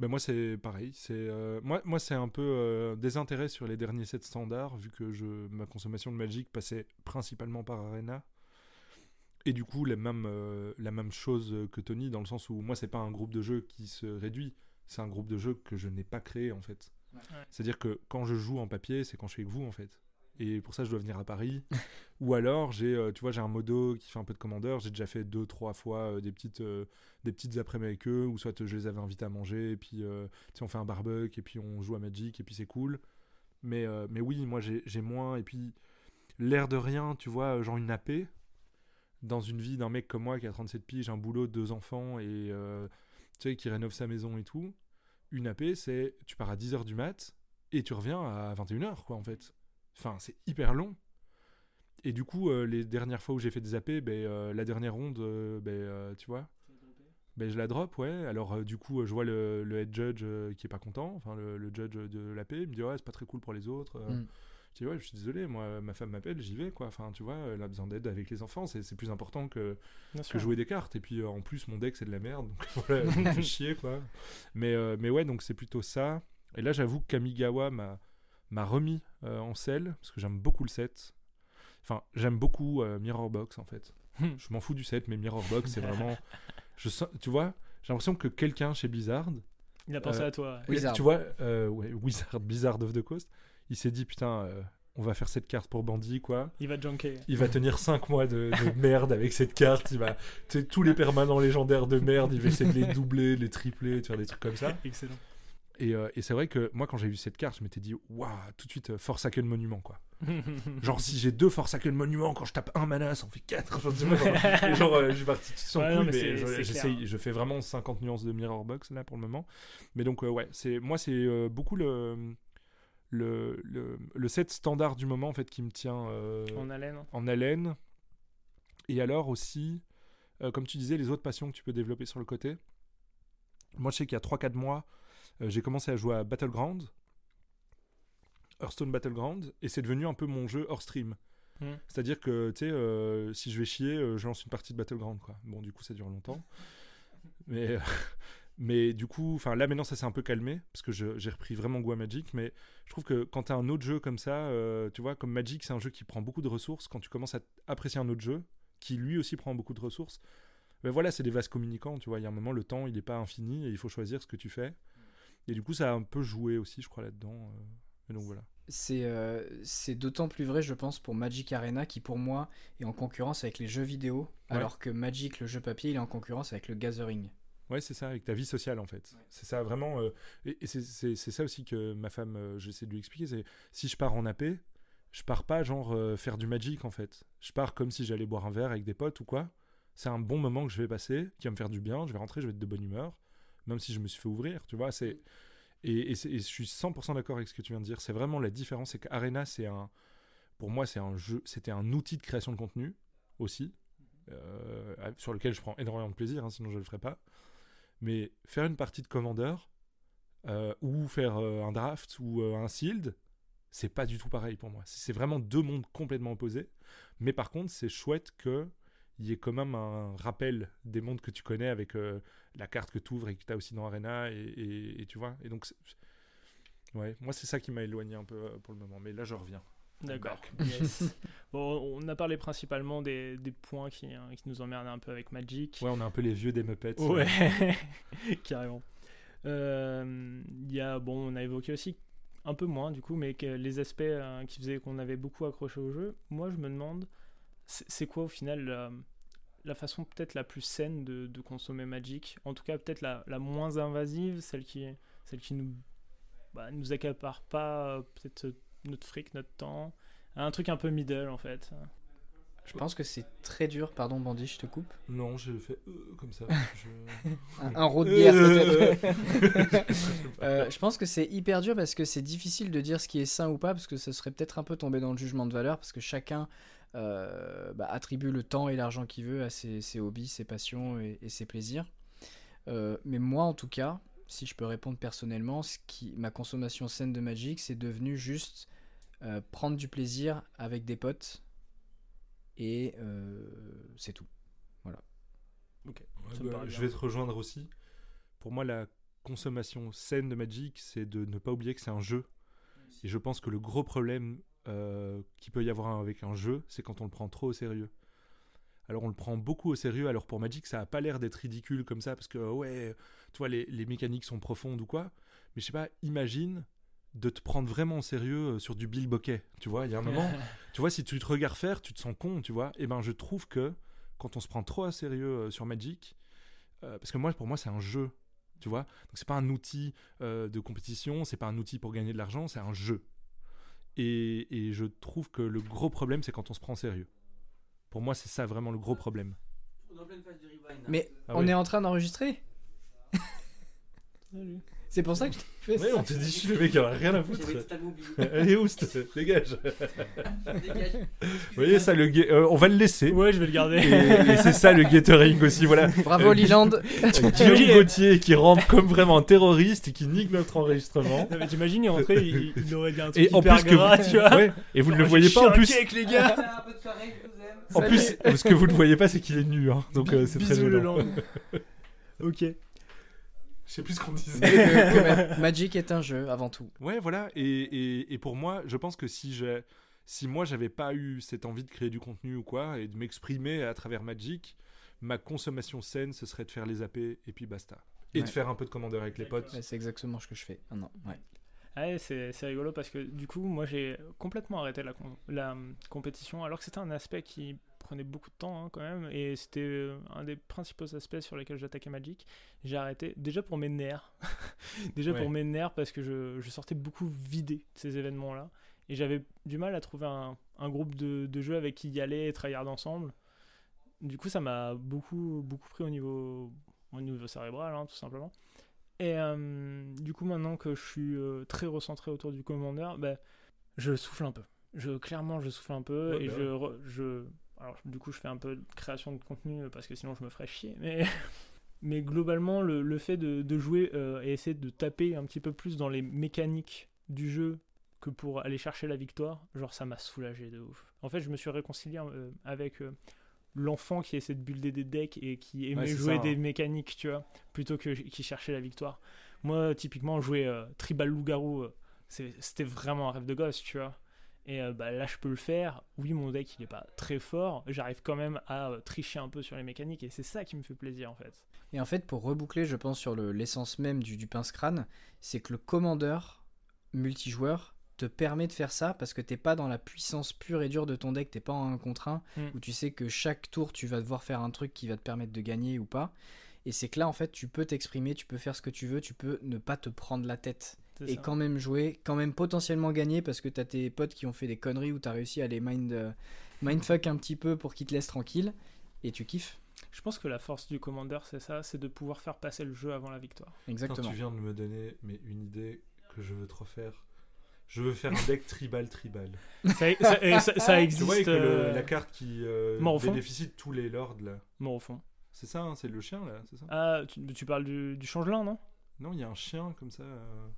Speaker 3: Ben moi c'est pareil, c'est euh, moi moi c'est un peu euh, désintérêt sur les derniers sets standards vu que je ma consommation de Magic passait principalement par Arena. Et du coup la même euh, la même chose que Tony dans le sens où moi c'est pas un groupe de jeu qui se réduit, c'est un groupe de jeu que je n'ai pas créé en fait.
Speaker 1: Ouais.
Speaker 3: C'est-à-dire que quand je joue en papier, c'est quand je suis avec vous en fait. Et pour ça, je dois venir à Paris. Ou alors, j'ai, euh, tu vois, j'ai un modo qui fait un peu de commandeur. J'ai déjà fait deux, trois fois euh, des petites, euh, des petites après-midi avec eux, ou soit je les avais invités à manger, et puis, on fait un barbecue, et puis on joue à Magic, et puis c'est cool. Mais, mais oui, moi, j'ai moins. Et puis, l'air de rien, tu vois, genre une AP, dans une vie d'un mec comme moi qui a 37 piges, un boulot, deux enfants, et tu sais, qui rénove sa maison et tout. Une AP, c'est tu pars à 10h du mat, et tu reviens à 21h, quoi, en fait. Enfin, c'est hyper long. Et du coup, euh, les dernières fois où j'ai fait des AP, ben, euh, la dernière ronde, euh, ben, euh, tu vois, ben, je la drop, ouais. Alors, euh, du coup, euh, je vois le, le head judge euh, qui est pas content, enfin, le, le judge de l'AP, il me dit, ouais, c'est pas très cool pour les autres. euh.
Speaker 2: Mm.
Speaker 3: Je dis, ouais, je suis désolé, moi, ma femme m'appelle, j'y vais, quoi. Enfin, tu vois, elle a besoin d'aide avec les enfants, c'est plus important que, jouer des cartes. Et puis, euh, en plus, mon deck, c'est de la merde, donc voilà, ça me fait chier, quoi. Mais, euh, mais ouais, donc c'est plutôt ça. Et là, j'avoue que Kamigawa m'a m'a remis euh, en selle, parce que j'aime beaucoup le set. Enfin, j'aime beaucoup euh, Mirror Box, en fait. je m'en fous du set, mais Mirror Box, c'est vraiment... Je sens, tu vois, j'ai l'impression que quelqu'un chez Blizzard,
Speaker 1: Il a pensé
Speaker 3: Euh,
Speaker 1: à toi.
Speaker 3: tu vois, euh, ouais, Wizard, Blizzard of the Coast, il s'est dit, putain, euh, on va faire cette carte pour bandit, quoi.
Speaker 1: Il va junker.
Speaker 3: Il va tenir 5 mois de, de merde avec cette carte. Il va, tu sais, tous les permanents légendaires de merde, il va essayer de les doubler, de les tripler, de faire des trucs comme ça.
Speaker 1: Excellent.
Speaker 3: Et, euh, et c'est vrai que moi, quand j'ai vu cette carte, je m'étais dit, waouh, tout de suite, euh, Forsaken Monument, quoi. Genre, si j'ai deux Forsaken Monument, quand je tape un mana, ça en fait 4. Enfin, tu vois, genre, et genre, euh, je suis parti tout sans
Speaker 1: Ouais, mais
Speaker 3: mais je, fais vraiment 50 nuances de Mirror Box, là, pour le moment. Mais donc, euh, ouais, c'est, moi, c'est beaucoup le, le, le, le set standard du moment, en fait, qui me tient
Speaker 1: En haleine.
Speaker 3: en haleine. Et alors aussi, comme tu disais, les autres passions que tu peux développer sur le côté. Moi, je sais qu'il y a 3-4 mois, j'ai commencé à jouer à Battleground, Hearthstone Battleground, et c'est devenu un peu mon jeu hors stream.
Speaker 1: Hmm.
Speaker 3: C'est-à-dire que, tu sais, euh, si je vais chier, euh, je lance une partie de Battleground, quoi. Bon, du coup, ça dure longtemps. Mais, mais du coup, enfin là maintenant, ça s'est un peu calmé, parce que j'ai repris vraiment goût à Magic, mais je trouve que quand tu as un autre jeu comme ça, euh, tu vois, comme Magic, c'est un jeu qui prend beaucoup de ressources. Quand tu commences à apprécier un autre jeu, qui lui aussi prend beaucoup de ressources, ben voilà, c'est des vases communicants, tu vois. Il y a un moment, le temps, il n'est pas infini et il faut choisir ce que tu fais. Et du coup, ça a un peu joué aussi, je crois, là-dedans. euh. Et donc voilà.
Speaker 2: C'est euh, c'est d'autant plus vrai, je pense, pour Magic Arena qui, pour moi, est en concurrence avec les jeux vidéo,
Speaker 3: Ouais.
Speaker 2: alors que Magic, le jeu papier, il est en concurrence avec le Gathering.
Speaker 3: Ouais, c'est ça, avec ta vie sociale en fait. C'est ça vraiment. euh, et et c'est- ça aussi que ma femme, euh, j'essaie de lui expliquer. C'est si je pars en AP, je pars pas genre euh, faire du Magic en fait. Je pars comme si j'allais boire un verre avec des potes ou quoi. C'est un bon moment que je vais passer, qui va me faire du bien. Je vais rentrer, je vais être de bonne humeur, même si je me suis fait ouvrir, tu vois. C'est et, et je suis 100% d'accord avec ce que tu viens de dire. C'est vraiment la différence. C'est qu'Arena, c'est un, pour moi, c'est un jeu, c'était un outil de création de contenu aussi, euh, sur lequel je prends énormément de plaisir. hein, sinon, je le ferais pas. Mais faire une partie de Commander euh, ou faire euh, un draft ou euh, un sealed, c'est pas du tout pareil pour moi. C'est vraiment deux mondes complètement opposés. Mais par contre, c'est chouette que il y ait quand même un rappel des mondes que tu connais avec euh, la carte que tu ouvres et que tu as aussi dans Arena et, et- et tu vois. Et donc, ouais, moi c'est ça qui m'a éloigné un peu euh, pour le moment. Mais là, je reviens.
Speaker 1: D'accord.
Speaker 3: Back.
Speaker 1: Yes. bon, on a parlé principalement des, des points qui, hein, qui nous emmerdaient un peu avec Magic.
Speaker 3: Ouais, on est un peu les vieux des Muppets.
Speaker 1: Ouais, carrément. Euh, Il y a, bon, on a évoqué aussi un peu moins du coup, mais que les aspects euh, qui faisaient qu'on avait beaucoup accroché au jeu. Moi, je me demande, c'est quoi au final la, la façon peut-être la plus saine de, de consommer Magic? En tout cas, peut-être la, la moins invasive, celle qui, celle qui nous, bah, nous accapare pas euh, peut-être euh, notre fric, notre temps. Un truc un peu middle en fait.
Speaker 2: Je pense que c'est très dur, pardon Bandit, je te coupe.
Speaker 3: Non, je fais euh, comme ça. je-
Speaker 2: Un, un road bière
Speaker 3: Euh.
Speaker 2: peut-être. Euh, je pense que c'est hyper dur parce que c'est difficile de dire ce qui est sain ou pas, parce que ce serait peut-être un peu tomber dans le jugement de valeur, parce que chacun euh, bah, attribue le temps et l'argent qu'il veut à ses, ses hobbies, ses passions et, et ses plaisirs. Euh, mais moi, en tout cas, si je peux répondre personnellement, ce qui, ma consommation saine de Magic, c'est devenu juste euh, prendre du plaisir avec des potes, et euh, c'est tout.
Speaker 1: Ça me
Speaker 3: bah, je vais te rejoindre aussi. Pour moi, la consommation saine de Magic, c'est de ne pas oublier que c'est un jeu. Et je pense que le gros problème euh, qu'il peut y avoir avec un jeu, c'est quand on le prend trop au sérieux. Alors on le prend beaucoup au sérieux, alors pour Magic, ça a pas l'air d'être ridicule comme ça, parce que ouais, tu vois, les, les mécaniques sont profondes ou quoi. Mais je sais pas, imagine de te prendre vraiment au sérieux euh, sur du Bill Bokeh. Tu vois, il y a un moment, tu vois, si tu te regardes faire, tu te sens con, tu vois. Et ben, je trouve que quand on se prend trop à sérieux euh, sur Magic, euh, parce que moi, pour moi, c'est un jeu, tu vois. Donc c'est pas un outil euh, de compétition, c'est pas un outil pour gagner de l'argent, c'est un jeu. Et, et je trouve que le gros problème, c'est quand on se prend au sérieux. Pour moi, c'est ça vraiment le gros problème.
Speaker 4: Hein.
Speaker 2: Mais
Speaker 3: Ah
Speaker 2: on est en train d'enregistrer?
Speaker 1: Salut.
Speaker 2: C'est pour ça que je t'ai fait ça.
Speaker 3: Ouais, on te dit, je suis le mec, il a rien à foutre. Allez, oust, dégage.
Speaker 4: Dégage.
Speaker 3: Vous voyez ça, le ga- euh, on va le laisser.
Speaker 1: Ouais, je vais le garder.
Speaker 3: Et, et c'est ça le gathering aussi, voilà.
Speaker 2: Bravo
Speaker 3: Euh,
Speaker 2: Liland
Speaker 3: Guillaume Gauthier qui rentre comme vraiment un terroriste et qui nique notre enregistrement.
Speaker 1: T'imagines, il est rentré, il, il aurait dit un truc
Speaker 3: Et en
Speaker 1: hyper
Speaker 3: plus que
Speaker 1: gras,
Speaker 3: vous,
Speaker 1: tu vois.
Speaker 3: ouais, et vous ne le voyez pas en plus.
Speaker 1: cake, les gars.
Speaker 3: En plus, ce que vous ne voyez pas, c'est qu'il est nu, hein. donc euh, c'est très violent.
Speaker 1: ok.
Speaker 3: Je sais plus ce qu'on disait.
Speaker 2: Que- Magic est un jeu avant tout.
Speaker 3: Ouais, voilà. Et, et, et pour moi, je pense que si j'ai, si moi j'avais pas eu cette envie de créer du contenu ou quoi et de m'exprimer à travers Magic, ma consommation saine, ce serait de faire les AP et puis basta. Et de faire un peu de commandeur avec les potes.
Speaker 2: Ouais, c'est exactement ce que je fais. Ah non, ouais.
Speaker 1: Ouais, c'est rigolo parce que du coup, moi j'ai complètement arrêté la, com- la hum, compétition alors que c'était un aspect qui prenait beaucoup de temps hein, quand même et c'était euh, un des principaux aspects sur lesquels j'attaquais Magic. J'ai arrêté déjà pour mes nerfs. déjà
Speaker 3: Ouais.
Speaker 1: pour mes nerfs parce que je, je sortais beaucoup vidé de ces événements-là et j'avais du mal à trouver un, un groupe de, de jeux avec qui y aller et tryhard ensemble. Du coup, ça m'a beaucoup, beaucoup pris au niveau, au niveau cérébral, hein, tout simplement. Et euh, du coup, maintenant que je suis euh, très recentré autour du commandeur, bah, je souffle un peu. Je, clairement, je souffle un peu
Speaker 3: Ouais,
Speaker 1: et
Speaker 3: bah
Speaker 1: je, je. Alors, du coup, je fais un peu de création de contenu euh, parce que sinon, je me ferais chier. Mais, mais globalement, le, le fait de, de jouer euh, et essayer de taper un petit peu plus dans les mécaniques du jeu que pour aller chercher la victoire, genre, ça m'a soulagé de ouf. En fait, je me suis réconcilié avec. L'enfant qui essaie de builder des decks et qui aimait jouer
Speaker 3: ça,
Speaker 1: des
Speaker 3: hein.
Speaker 1: mécaniques, tu vois, plutôt que qui cherchait la victoire. Moi, typiquement, jouer euh, Tribal Loup-Garou, euh, c'est- c'était vraiment un rêve de gosse, tu vois. Et euh, bah, là, je peux le faire. Oui, mon deck, il est pas très fort. J'arrive quand même à euh, tricher un peu sur les mécaniques et c'est ça qui me fait plaisir, en fait.
Speaker 2: Et en fait, pour reboucler, je pense, sur le- l'essence même du, du pince crâne, c'est que le commandeur multijoueur te permet de faire ça parce que t'es pas dans la puissance pure et dure de ton deck, t'es pas en 1 contre 1,
Speaker 1: Mm.
Speaker 2: où tu sais que chaque tour tu vas devoir faire un truc qui va te permettre de gagner ou pas. Et c'est que là, en fait, tu peux t'exprimer, tu peux faire ce que tu veux, tu peux ne pas te prendre la tête. Et
Speaker 1: ça.
Speaker 2: quand même jouer, quand même potentiellement gagner parce que t'as tes potes qui ont fait des conneries ou t'as réussi à les mind, euh, mindfuck un petit peu pour qu'ils te laissent tranquille. Et tu kiffes.
Speaker 1: Je pense que la force du commandeur, c'est ça, c'est de pouvoir faire passer le jeu avant la victoire.
Speaker 3: Quand
Speaker 2: Exactement.
Speaker 3: tu viens de me donner mais une idée que je veux trop faire. Je veux faire un deck tribal tribal.
Speaker 1: ça, ça- ça-
Speaker 3: Tu
Speaker 1: existe.
Speaker 3: vois avec le-
Speaker 1: euh,
Speaker 3: la carte qui euh, bénéficie de tous les lords là.
Speaker 1: mort au fond.
Speaker 3: C'est ça, hein, c'est le chien là, c'est ça?
Speaker 1: Ah, tu, tu parles du, du changelin, non?
Speaker 3: Non, il y a un chien comme ça. euh.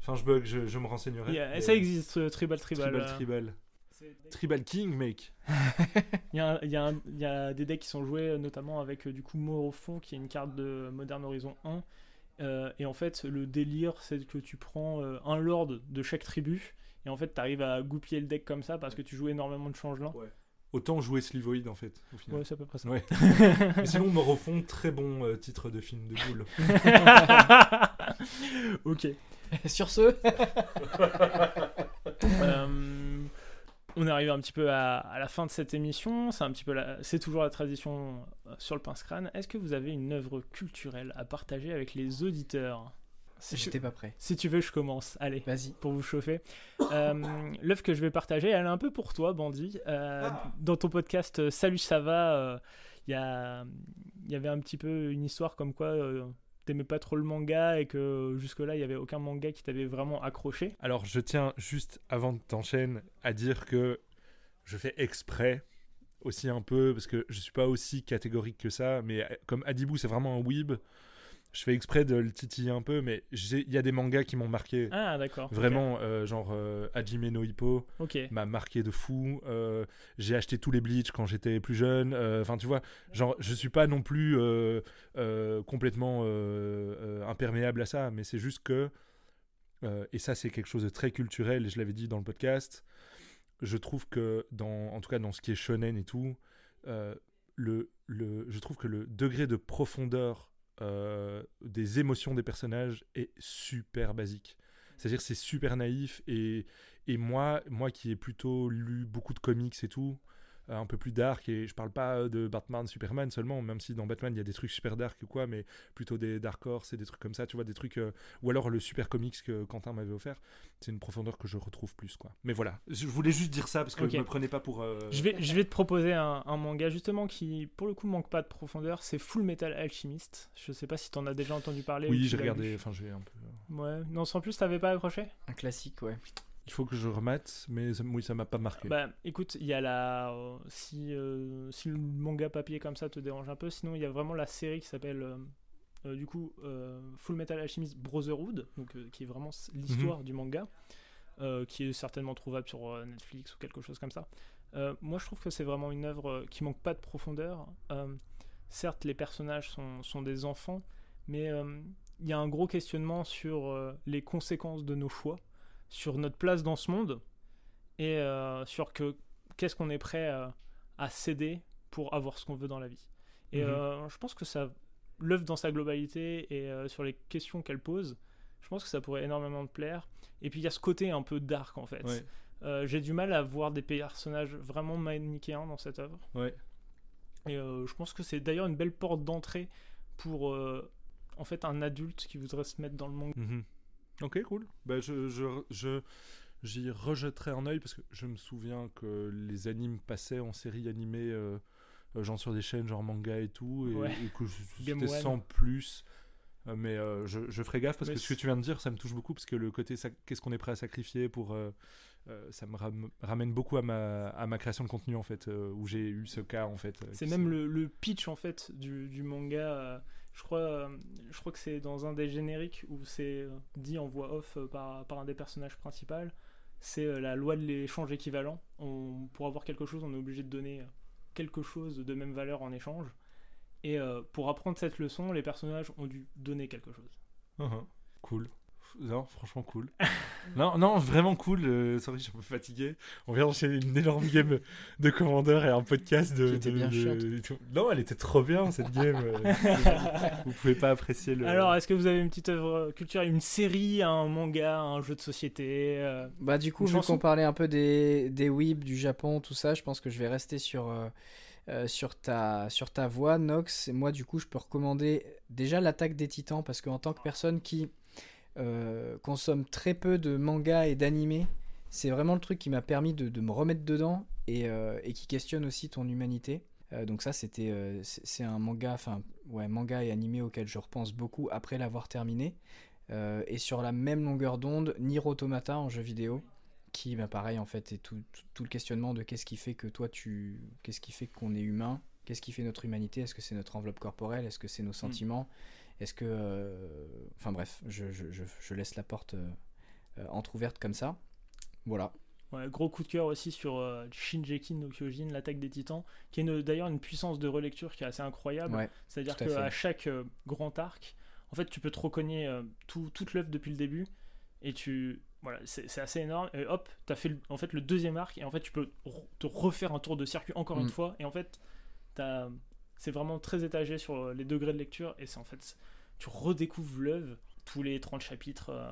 Speaker 3: Enfin, je bug, je, je me renseignerai. Mais-
Speaker 1: Ça existe, euh, Tribal Tribal.
Speaker 3: Tribal,
Speaker 1: euh,
Speaker 3: tribal. Tribal King, mec.
Speaker 1: Il y, a un- il y a un- il y a des decks qui sont joués notamment avec du coup Mort au fond qui est une carte de Modern Horizon 1 Euh, et en fait le délire c'est que tu prends euh, un lord de chaque tribu et en fait tu arrives à goupiller le deck comme ça parce que tu joues énormément de changelins
Speaker 3: Autant jouer Slivoid en fait, au final.
Speaker 1: ouais c'est à peu près ça
Speaker 3: Ouais. Mais sinon, Mort au fond, très bon euh, titre de film de boule.
Speaker 1: ok
Speaker 2: Sur ce,
Speaker 1: Euh, on est arrivé un petit peu à, à la fin de cette émission. C'est un petit peu la- c'est toujours la tradition euh, sur le pince crâne. Est-ce que vous avez une œuvre culturelle à partager avec les auditeurs? Si,
Speaker 2: j'étais pas prêt.
Speaker 1: si tu veux, je commence. Allez,
Speaker 2: Vas-y.
Speaker 1: pour vous chauffer. Euh, L'œuvre que je vais partager, elle est un peu pour toi, Bandit. Euh, Dans ton podcast Salut, ça va euh, Il y, a- il y avait un petit peu une histoire comme quoi euh, t'aimais pas trop le manga et que jusque-là, il y avait aucun manga qui t'avait vraiment accroché.
Speaker 3: Alors, je tiens juste avant de t'enchaîner à dire que je fais exprès aussi un peu parce que je suis pas aussi catégorique que ça, mais euh, comme Adibou c'est vraiment un weeb, je fais exprès de le titiller un peu, mais il y a des mangas qui m'ont marqué.
Speaker 1: Ah, d'accord.
Speaker 3: Vraiment, euh, genre euh, Hajime no Hippo
Speaker 1: Ok.
Speaker 3: m'a marqué de fou. euh, j'ai acheté tous les Bleach quand j'étais plus jeune. euh, Enfin, tu vois, genre, je suis pas non plus complètement imperméable à ça, mais c'est juste que, et ça, c'est quelque chose de très culturel, et je l'avais dit dans le podcast, je trouve que, dans, en tout cas, dans ce qui est shonen et tout, le, le, je trouve que le degré de profondeur euh, des émotions des personnages est super basique. C'est-à-dire c'est super naïf et, et moi, moi qui ai plutôt lu beaucoup de comics et tout, un peu plus dark, et je parle pas de Batman, Superman seulement, même si dans Batman il y a des trucs super dark ou quoi, mais plutôt des Dark Horse et des trucs comme ça, tu vois, des trucs, euh, ou alors le super comics que Quentin m'avait offert, c'est une profondeur que je retrouve plus, quoi. Mais voilà, je voulais juste dire ça parce que
Speaker 1: Ok.
Speaker 3: me prenez pas pour. euh,
Speaker 1: Je vais, je vais te proposer un, un manga justement qui, pour le coup, manque pas de profondeur. C'est Full Metal Alchemist. Je sais pas si t'en as déjà entendu parler. ou
Speaker 3: Oui, j'ai regardé, enfin j'ai un peu.
Speaker 1: Ouais. Non, sans plus, t'avais pas accroché?
Speaker 2: Un classique, ouais.
Speaker 3: Il faut que je remate, mais ça- oui, ça m'a pas marqué.
Speaker 1: Bah, écoute, il y a la. euh, si, euh, si le manga papier comme ça te dérange un peu, sinon il y a vraiment la série qui s'appelle. euh, euh, du coup, Full Metal Alchemist Brotherhood, donc, qui est vraiment l'histoire du manga, qui est certainement trouvable sur Netflix ou quelque chose comme ça. Moi, je trouve que c'est vraiment une œuvre qui manque pas de profondeur. Certes, les personnages sont, sont des enfants, mais il y a un gros questionnement sur les conséquences de nos choix, sur notre place dans ce monde, et euh, sur que qu'est-ce qu'on est prêt à, à céder pour avoir ce qu'on veut dans la vie. Et
Speaker 3: Mhm.
Speaker 1: euh, je pense que ça l'œuvre dans sa globalité et euh, sur les questions qu'elle pose, Je pense que ça pourrait énormément te plaire. Et puis il y a ce côté un peu dark en fait.
Speaker 3: Ouais.
Speaker 1: Euh, J'ai du mal à voir des personnages vraiment manichéens dans cette œuvre.
Speaker 3: Ouais.
Speaker 1: Et euh, je pense que c'est d'ailleurs une belle porte d'entrée pour euh, en fait un adulte qui voudrait se mettre dans le manga.
Speaker 3: Mhm. Ok, cool. Bah, je, je, je- j'y rejetterai un œil parce que je me souviens que les animes passaient en série animée, euh, euh, genre sur des chaînes genre manga et tout, et,
Speaker 1: Ouais.
Speaker 3: et que c'était sans plus. Euh, mais euh, je, je ferai gaffe parce
Speaker 1: Mais
Speaker 3: que ce que tu viens de dire, ça me touche beaucoup parce que le côté qu'est-ce qu'on est prêt à sacrifier pour. euh, ça me ram- ramène beaucoup à ma, à ma création de contenu en fait, où j'ai eu ce cas en fait.
Speaker 1: C'est même le, le pitch en fait du, du manga. Je crois, euh, je crois que c'est dans un des génériques où c'est euh, dit en voix off euh, par, par un des personnages principaux. C'est la loi de l'échange équivalent. Pour avoir quelque chose, on est obligé de donner quelque chose de même valeur en échange. Et pour apprendre cette leçon, les personnages ont dû donner quelque chose.
Speaker 3: Uh-huh. Cool. Non, franchement cool. non, non, vraiment cool. euh, sorry, je suis un peu fatigué. On vient d'enchaîner une énorme game de Commander et un podcast de.
Speaker 2: Bien.
Speaker 3: Non, elle était trop bien cette game. euh, Vous pouvez pas apprécier le.
Speaker 1: Alors, est-ce que vous avez une petite œuvre culturelle, une série, un manga, un jeu de société euh,
Speaker 2: Bah du coup,
Speaker 1: Une
Speaker 2: vu qu'on parlait un peu des, des weebs, du Japon, tout ça, je pense que je vais rester sur, euh, euh, sur, ta, sur ta voix, Nox. Et moi, du coup, je peux recommander déjà l'attaque des titans, parce qu'en tant que personne qui euh, consomme très peu de mangas et d'animés, c'est vraiment le truc qui m'a permis de, de me remettre dedans et, euh, et qui questionne aussi ton humanité. Euh, donc ça, c'était, c'est un manga, enfin, ouais, manga et animé auquel je repense beaucoup après l'avoir terminé. Et sur la même longueur d'onde, Nier Automata en jeu vidéo, qui, bah, pareil, en fait, est tout, tout- tout le questionnement de qu'est-ce qui fait que toi, tu, qu'est-ce qui fait qu'on est humain, qu'est-ce qui fait notre humanité, est-ce que c'est notre enveloppe corporelle, est-ce que c'est nos sentiments, est-ce que, euh, enfin bref, je, je- je- je laisse la porte euh, euh, entrouverte comme ça. Voilà.
Speaker 1: Ouais, gros coup de cœur aussi sur euh, Shinjeki no Kyojin, l'attaque des titans, qui est d'ailleurs une puissance de relecture qui est assez incroyable.
Speaker 2: Ouais,
Speaker 1: C'est-à-dire
Speaker 2: à
Speaker 1: qu'à chaque euh, grand arc, en fait, tu peux te recogner euh, tout- toute l'œuvre depuis le début, et tu, voilà, c'est assez énorme. Et hop, t'as fait le- en fait le deuxième arc, et en fait, tu peux te refaire un tour de circuit encore une
Speaker 2: Mm.
Speaker 1: fois, et en fait, t'as- c'est vraiment très étagé sur euh, les degrés de lecture, et c'est en fait, tu redécouvres l'œuvre tous les 30 chapitres. euh,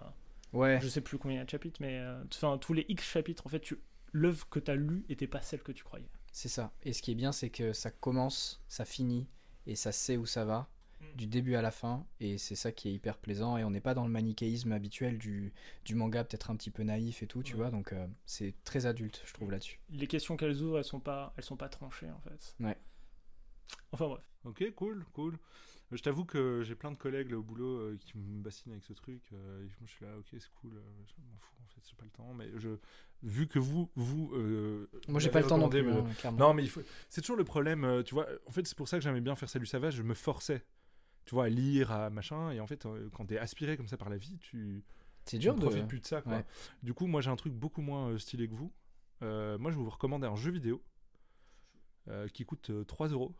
Speaker 2: ouais,
Speaker 1: je sais plus combien il y a de chapitres, mais euh, enfin tous les X chapitres, en fait, tu l'œuvre que tu as lue était pas celle que tu croyais.
Speaker 2: c'est ça. Et ce qui est bien, c'est que ça commence, ça finit, et ça sait où ça va.
Speaker 1: Mm.
Speaker 2: du début à la fin et c'est ça qui est hyper plaisant et on n'est pas dans le manichéisme habituel du, du manga peut-être un petit peu naïf et tout tu
Speaker 1: Ouais.
Speaker 2: vois donc euh, c'est très adulte je trouve là-dessus
Speaker 1: Les questions qu'elles ouvrent, elles sont pas, elles sont pas tranchées en fait.
Speaker 2: Ouais.
Speaker 1: Enfin bref.
Speaker 3: Ok, cool, cool. Euh, Je t'avoue que j'ai plein de collègues là au boulot euh, qui me bassinent avec ce truc. euh, et moi je suis là, ok, c'est cool. euh, je m'en fous en fait, j'ai pas le temps. Mais je, vu que vous, vous. euh,
Speaker 2: moi j'ai pas le temps non plus hein, clairement.
Speaker 3: Non, mais il faut... c'est toujours le problème, tu vois. En fait, c'est pour ça que j'aimais bien faire Salut ça va, je me forçais, tu vois, à lire, à machin. Et en fait, euh, quand t'es aspiré comme ça par la vie, tu,
Speaker 2: c'est
Speaker 3: tu
Speaker 2: dur
Speaker 3: ne
Speaker 2: de
Speaker 3: profites plus de ça, quoi.
Speaker 2: ouais.
Speaker 3: Du coup, moi, j'ai un truc beaucoup moins euh, stylé que vous. Euh, moi, je vous recommander un jeu vidéo euh, qui coûte euh, 3 euros.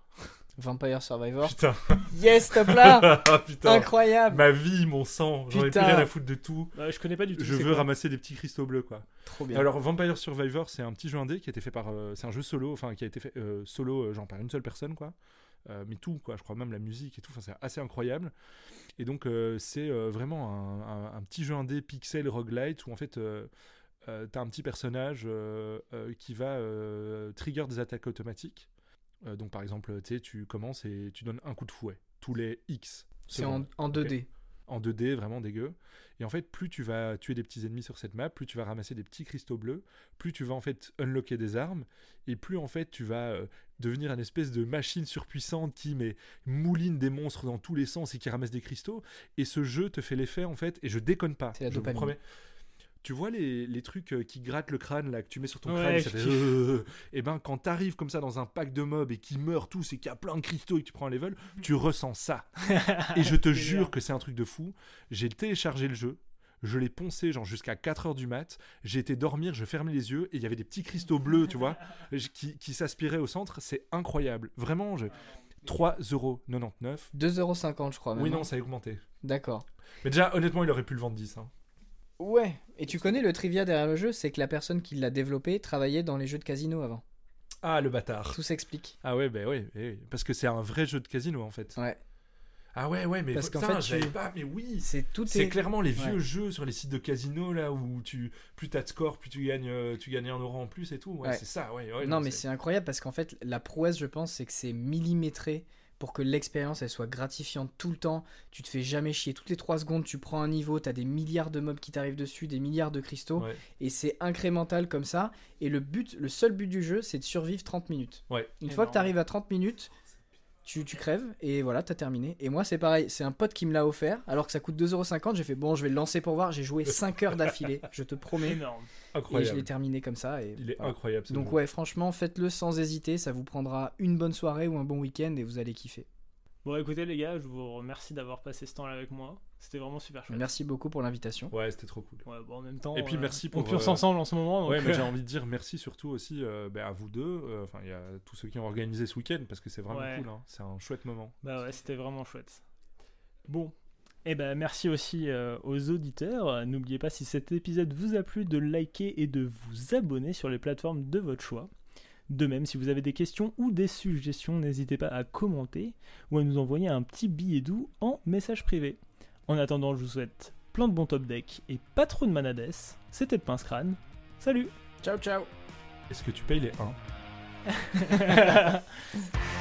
Speaker 2: Vampire Survivor
Speaker 3: Putain,
Speaker 2: yes top là
Speaker 3: putain.
Speaker 2: incroyable
Speaker 3: Ma vie, mon sang, j'en ai plus rien à foutre de tout.
Speaker 1: Bah, je connais pas du tout.
Speaker 3: Je veux
Speaker 1: quoi
Speaker 3: ramasser des petits cristaux bleus, quoi.
Speaker 2: trop bien
Speaker 3: Alors Vampire Survivor, c'est un petit jeu indé qui a été fait par, euh, c'est un jeu solo, enfin qui a été fait euh, solo, euh, genre par une seule personne, quoi. Euh, mais tout, quoi. Je crois même la musique et tout. Enfin, c'est assez incroyable. Et donc euh, c'est euh, vraiment un, un- un petit jeu indé pixel roguelite où en fait euh, t'as un petit personnage euh, euh, qui va trigger des attaques automatiques. Donc par exemple, tu sais, tu commences et tu donnes un coup de fouet tous les X.
Speaker 2: c'est en,
Speaker 3: secondes
Speaker 2: en 2D
Speaker 3: en 2D, vraiment dégueu. Et en fait, plus tu vas tuer des petits ennemis sur cette map, plus tu vas ramasser des petits cristaux bleus, plus tu vas en fait unlocker des armes, et plus en fait tu vas euh, devenir une espèce de machine surpuissante qui mais, mouline des monstres dans tous les sens et qui ramasse des cristaux. Et ce jeu te fait l'effet en fait, et je déconne pas,
Speaker 2: C'est la
Speaker 3: je vous
Speaker 2: dopamine.
Speaker 3: promets. Tu vois les, les trucs euh, qui grattent le crâne là que tu mets sur ton
Speaker 1: Ouais,
Speaker 3: crâne, et ça fait
Speaker 1: kiffe.
Speaker 3: euh, et ben quand t'arrives comme ça dans un pack de mobs et qui meurent tous et qu'il y a plein de cristaux et que tu prends un level, tu ressens ça. Et je te jure que c'est un truc de fou. J'ai téléchargé le jeu, je l'ai poncé genre jusqu'à 4h du mat, j'ai été dormir, je fermais les yeux et il y avait des petits cristaux bleus, tu vois, qui, qui s'aspiraient au centre. C'est incroyable. Vraiment, je... 3,99€.
Speaker 2: 2,50€ je crois même,
Speaker 3: Oui, non, ça a augmenté.
Speaker 2: d'accord
Speaker 3: Mais déjà, honnêtement, il aurait pu le vendre 10. hein.
Speaker 2: Ouais et tu connais le trivia derrière le jeu c'est que la personne qui l'a développé travaillait dans les jeux de casino avant
Speaker 3: Ah, le bâtard.
Speaker 2: tout s'explique
Speaker 3: Ah ouais, bah ouais, ouais, parce que c'est un vrai jeu de casino en fait.
Speaker 2: ouais
Speaker 3: Ah ouais, ouais, mais
Speaker 2: Parce qu'en fait, tu-
Speaker 3: pas, mais oui.
Speaker 2: C'est tout
Speaker 3: C'est
Speaker 2: est-
Speaker 3: clairement les vieux
Speaker 2: Ouais.
Speaker 3: jeux sur les sites de casino là où tu plus t'as de score, plus tu gagnes, euh, tu gagnes un euro en plus et tout. Ouais,
Speaker 2: Ouais.
Speaker 3: c'est ça. Ouais, ouais,
Speaker 2: non, mais c'est incroyable parce qu'en fait, la prouesse, je pense, c'est que c'est millimétré pour que l'expérience elle soit gratifiante tout le temps. Tu te fais jamais chier. Toutes les 3 secondes, tu prends un niveau, tu as des milliards de mobs qui t'arrivent dessus, des milliards de cristaux,
Speaker 3: Ouais.
Speaker 2: et c'est incrémental comme ça. Et le but, le seul but du jeu, c'est de survivre 30 minutes.
Speaker 3: Ouais.
Speaker 2: Une fois que tu arrives à 30 minutes, tu, tu crèves et voilà, t'as terminé. Et moi, c'est pareil, c'est un pote qui me l'a offert, alors que ça coûte 2,50€. J'ai fait bon, je vais le lancer pour voir. J'ai joué 5 heures d'affilée, je te promets.
Speaker 1: Énorme.
Speaker 2: Et je l'ai terminé comme ça. Et
Speaker 3: Il est
Speaker 2: voilà.
Speaker 3: incroyable.
Speaker 2: Donc ouais, franchement, faites-le sans hésiter, ça vous prendra une bonne soirée ou un bon week-end et vous allez kiffer.
Speaker 1: Bon, écoutez, les gars, je vous remercie d'avoir passé ce temps-là avec moi. C'était vraiment super chouette.
Speaker 2: Merci beaucoup pour l'invitation.
Speaker 3: Ouais, c'était trop cool.
Speaker 1: Ouais, bon, en même temps.
Speaker 3: Et puis
Speaker 1: euh,
Speaker 3: merci
Speaker 1: On
Speaker 3: pour,
Speaker 1: purse
Speaker 3: euh,
Speaker 1: ensemble en ce moment. Donc,
Speaker 3: Ouais, mais j'ai envie de dire merci surtout aussi euh, bah, à vous deux. euh, Enfin, il y a tous ceux qui ont organisé ce week-end parce que c'est vraiment
Speaker 1: Ouais.
Speaker 3: cool. hein. C'est un chouette moment.
Speaker 1: Bah ouais, c'était vraiment chouette. Bon. Et ben merci aussi euh, aux auditeurs. N'oubliez pas si cet épisode vous a plu de liker et de vous abonner sur les plateformes de votre choix. De même, si vous avez des questions ou des suggestions, n'hésitez pas à commenter ou à nous envoyer un petit billet doux en message privé. En attendant, je vous souhaite plein de bons top deck et pas trop de manades. C'était le Pince Crâne. Salut
Speaker 2: Ciao ciao
Speaker 3: Est-ce que tu payes les 1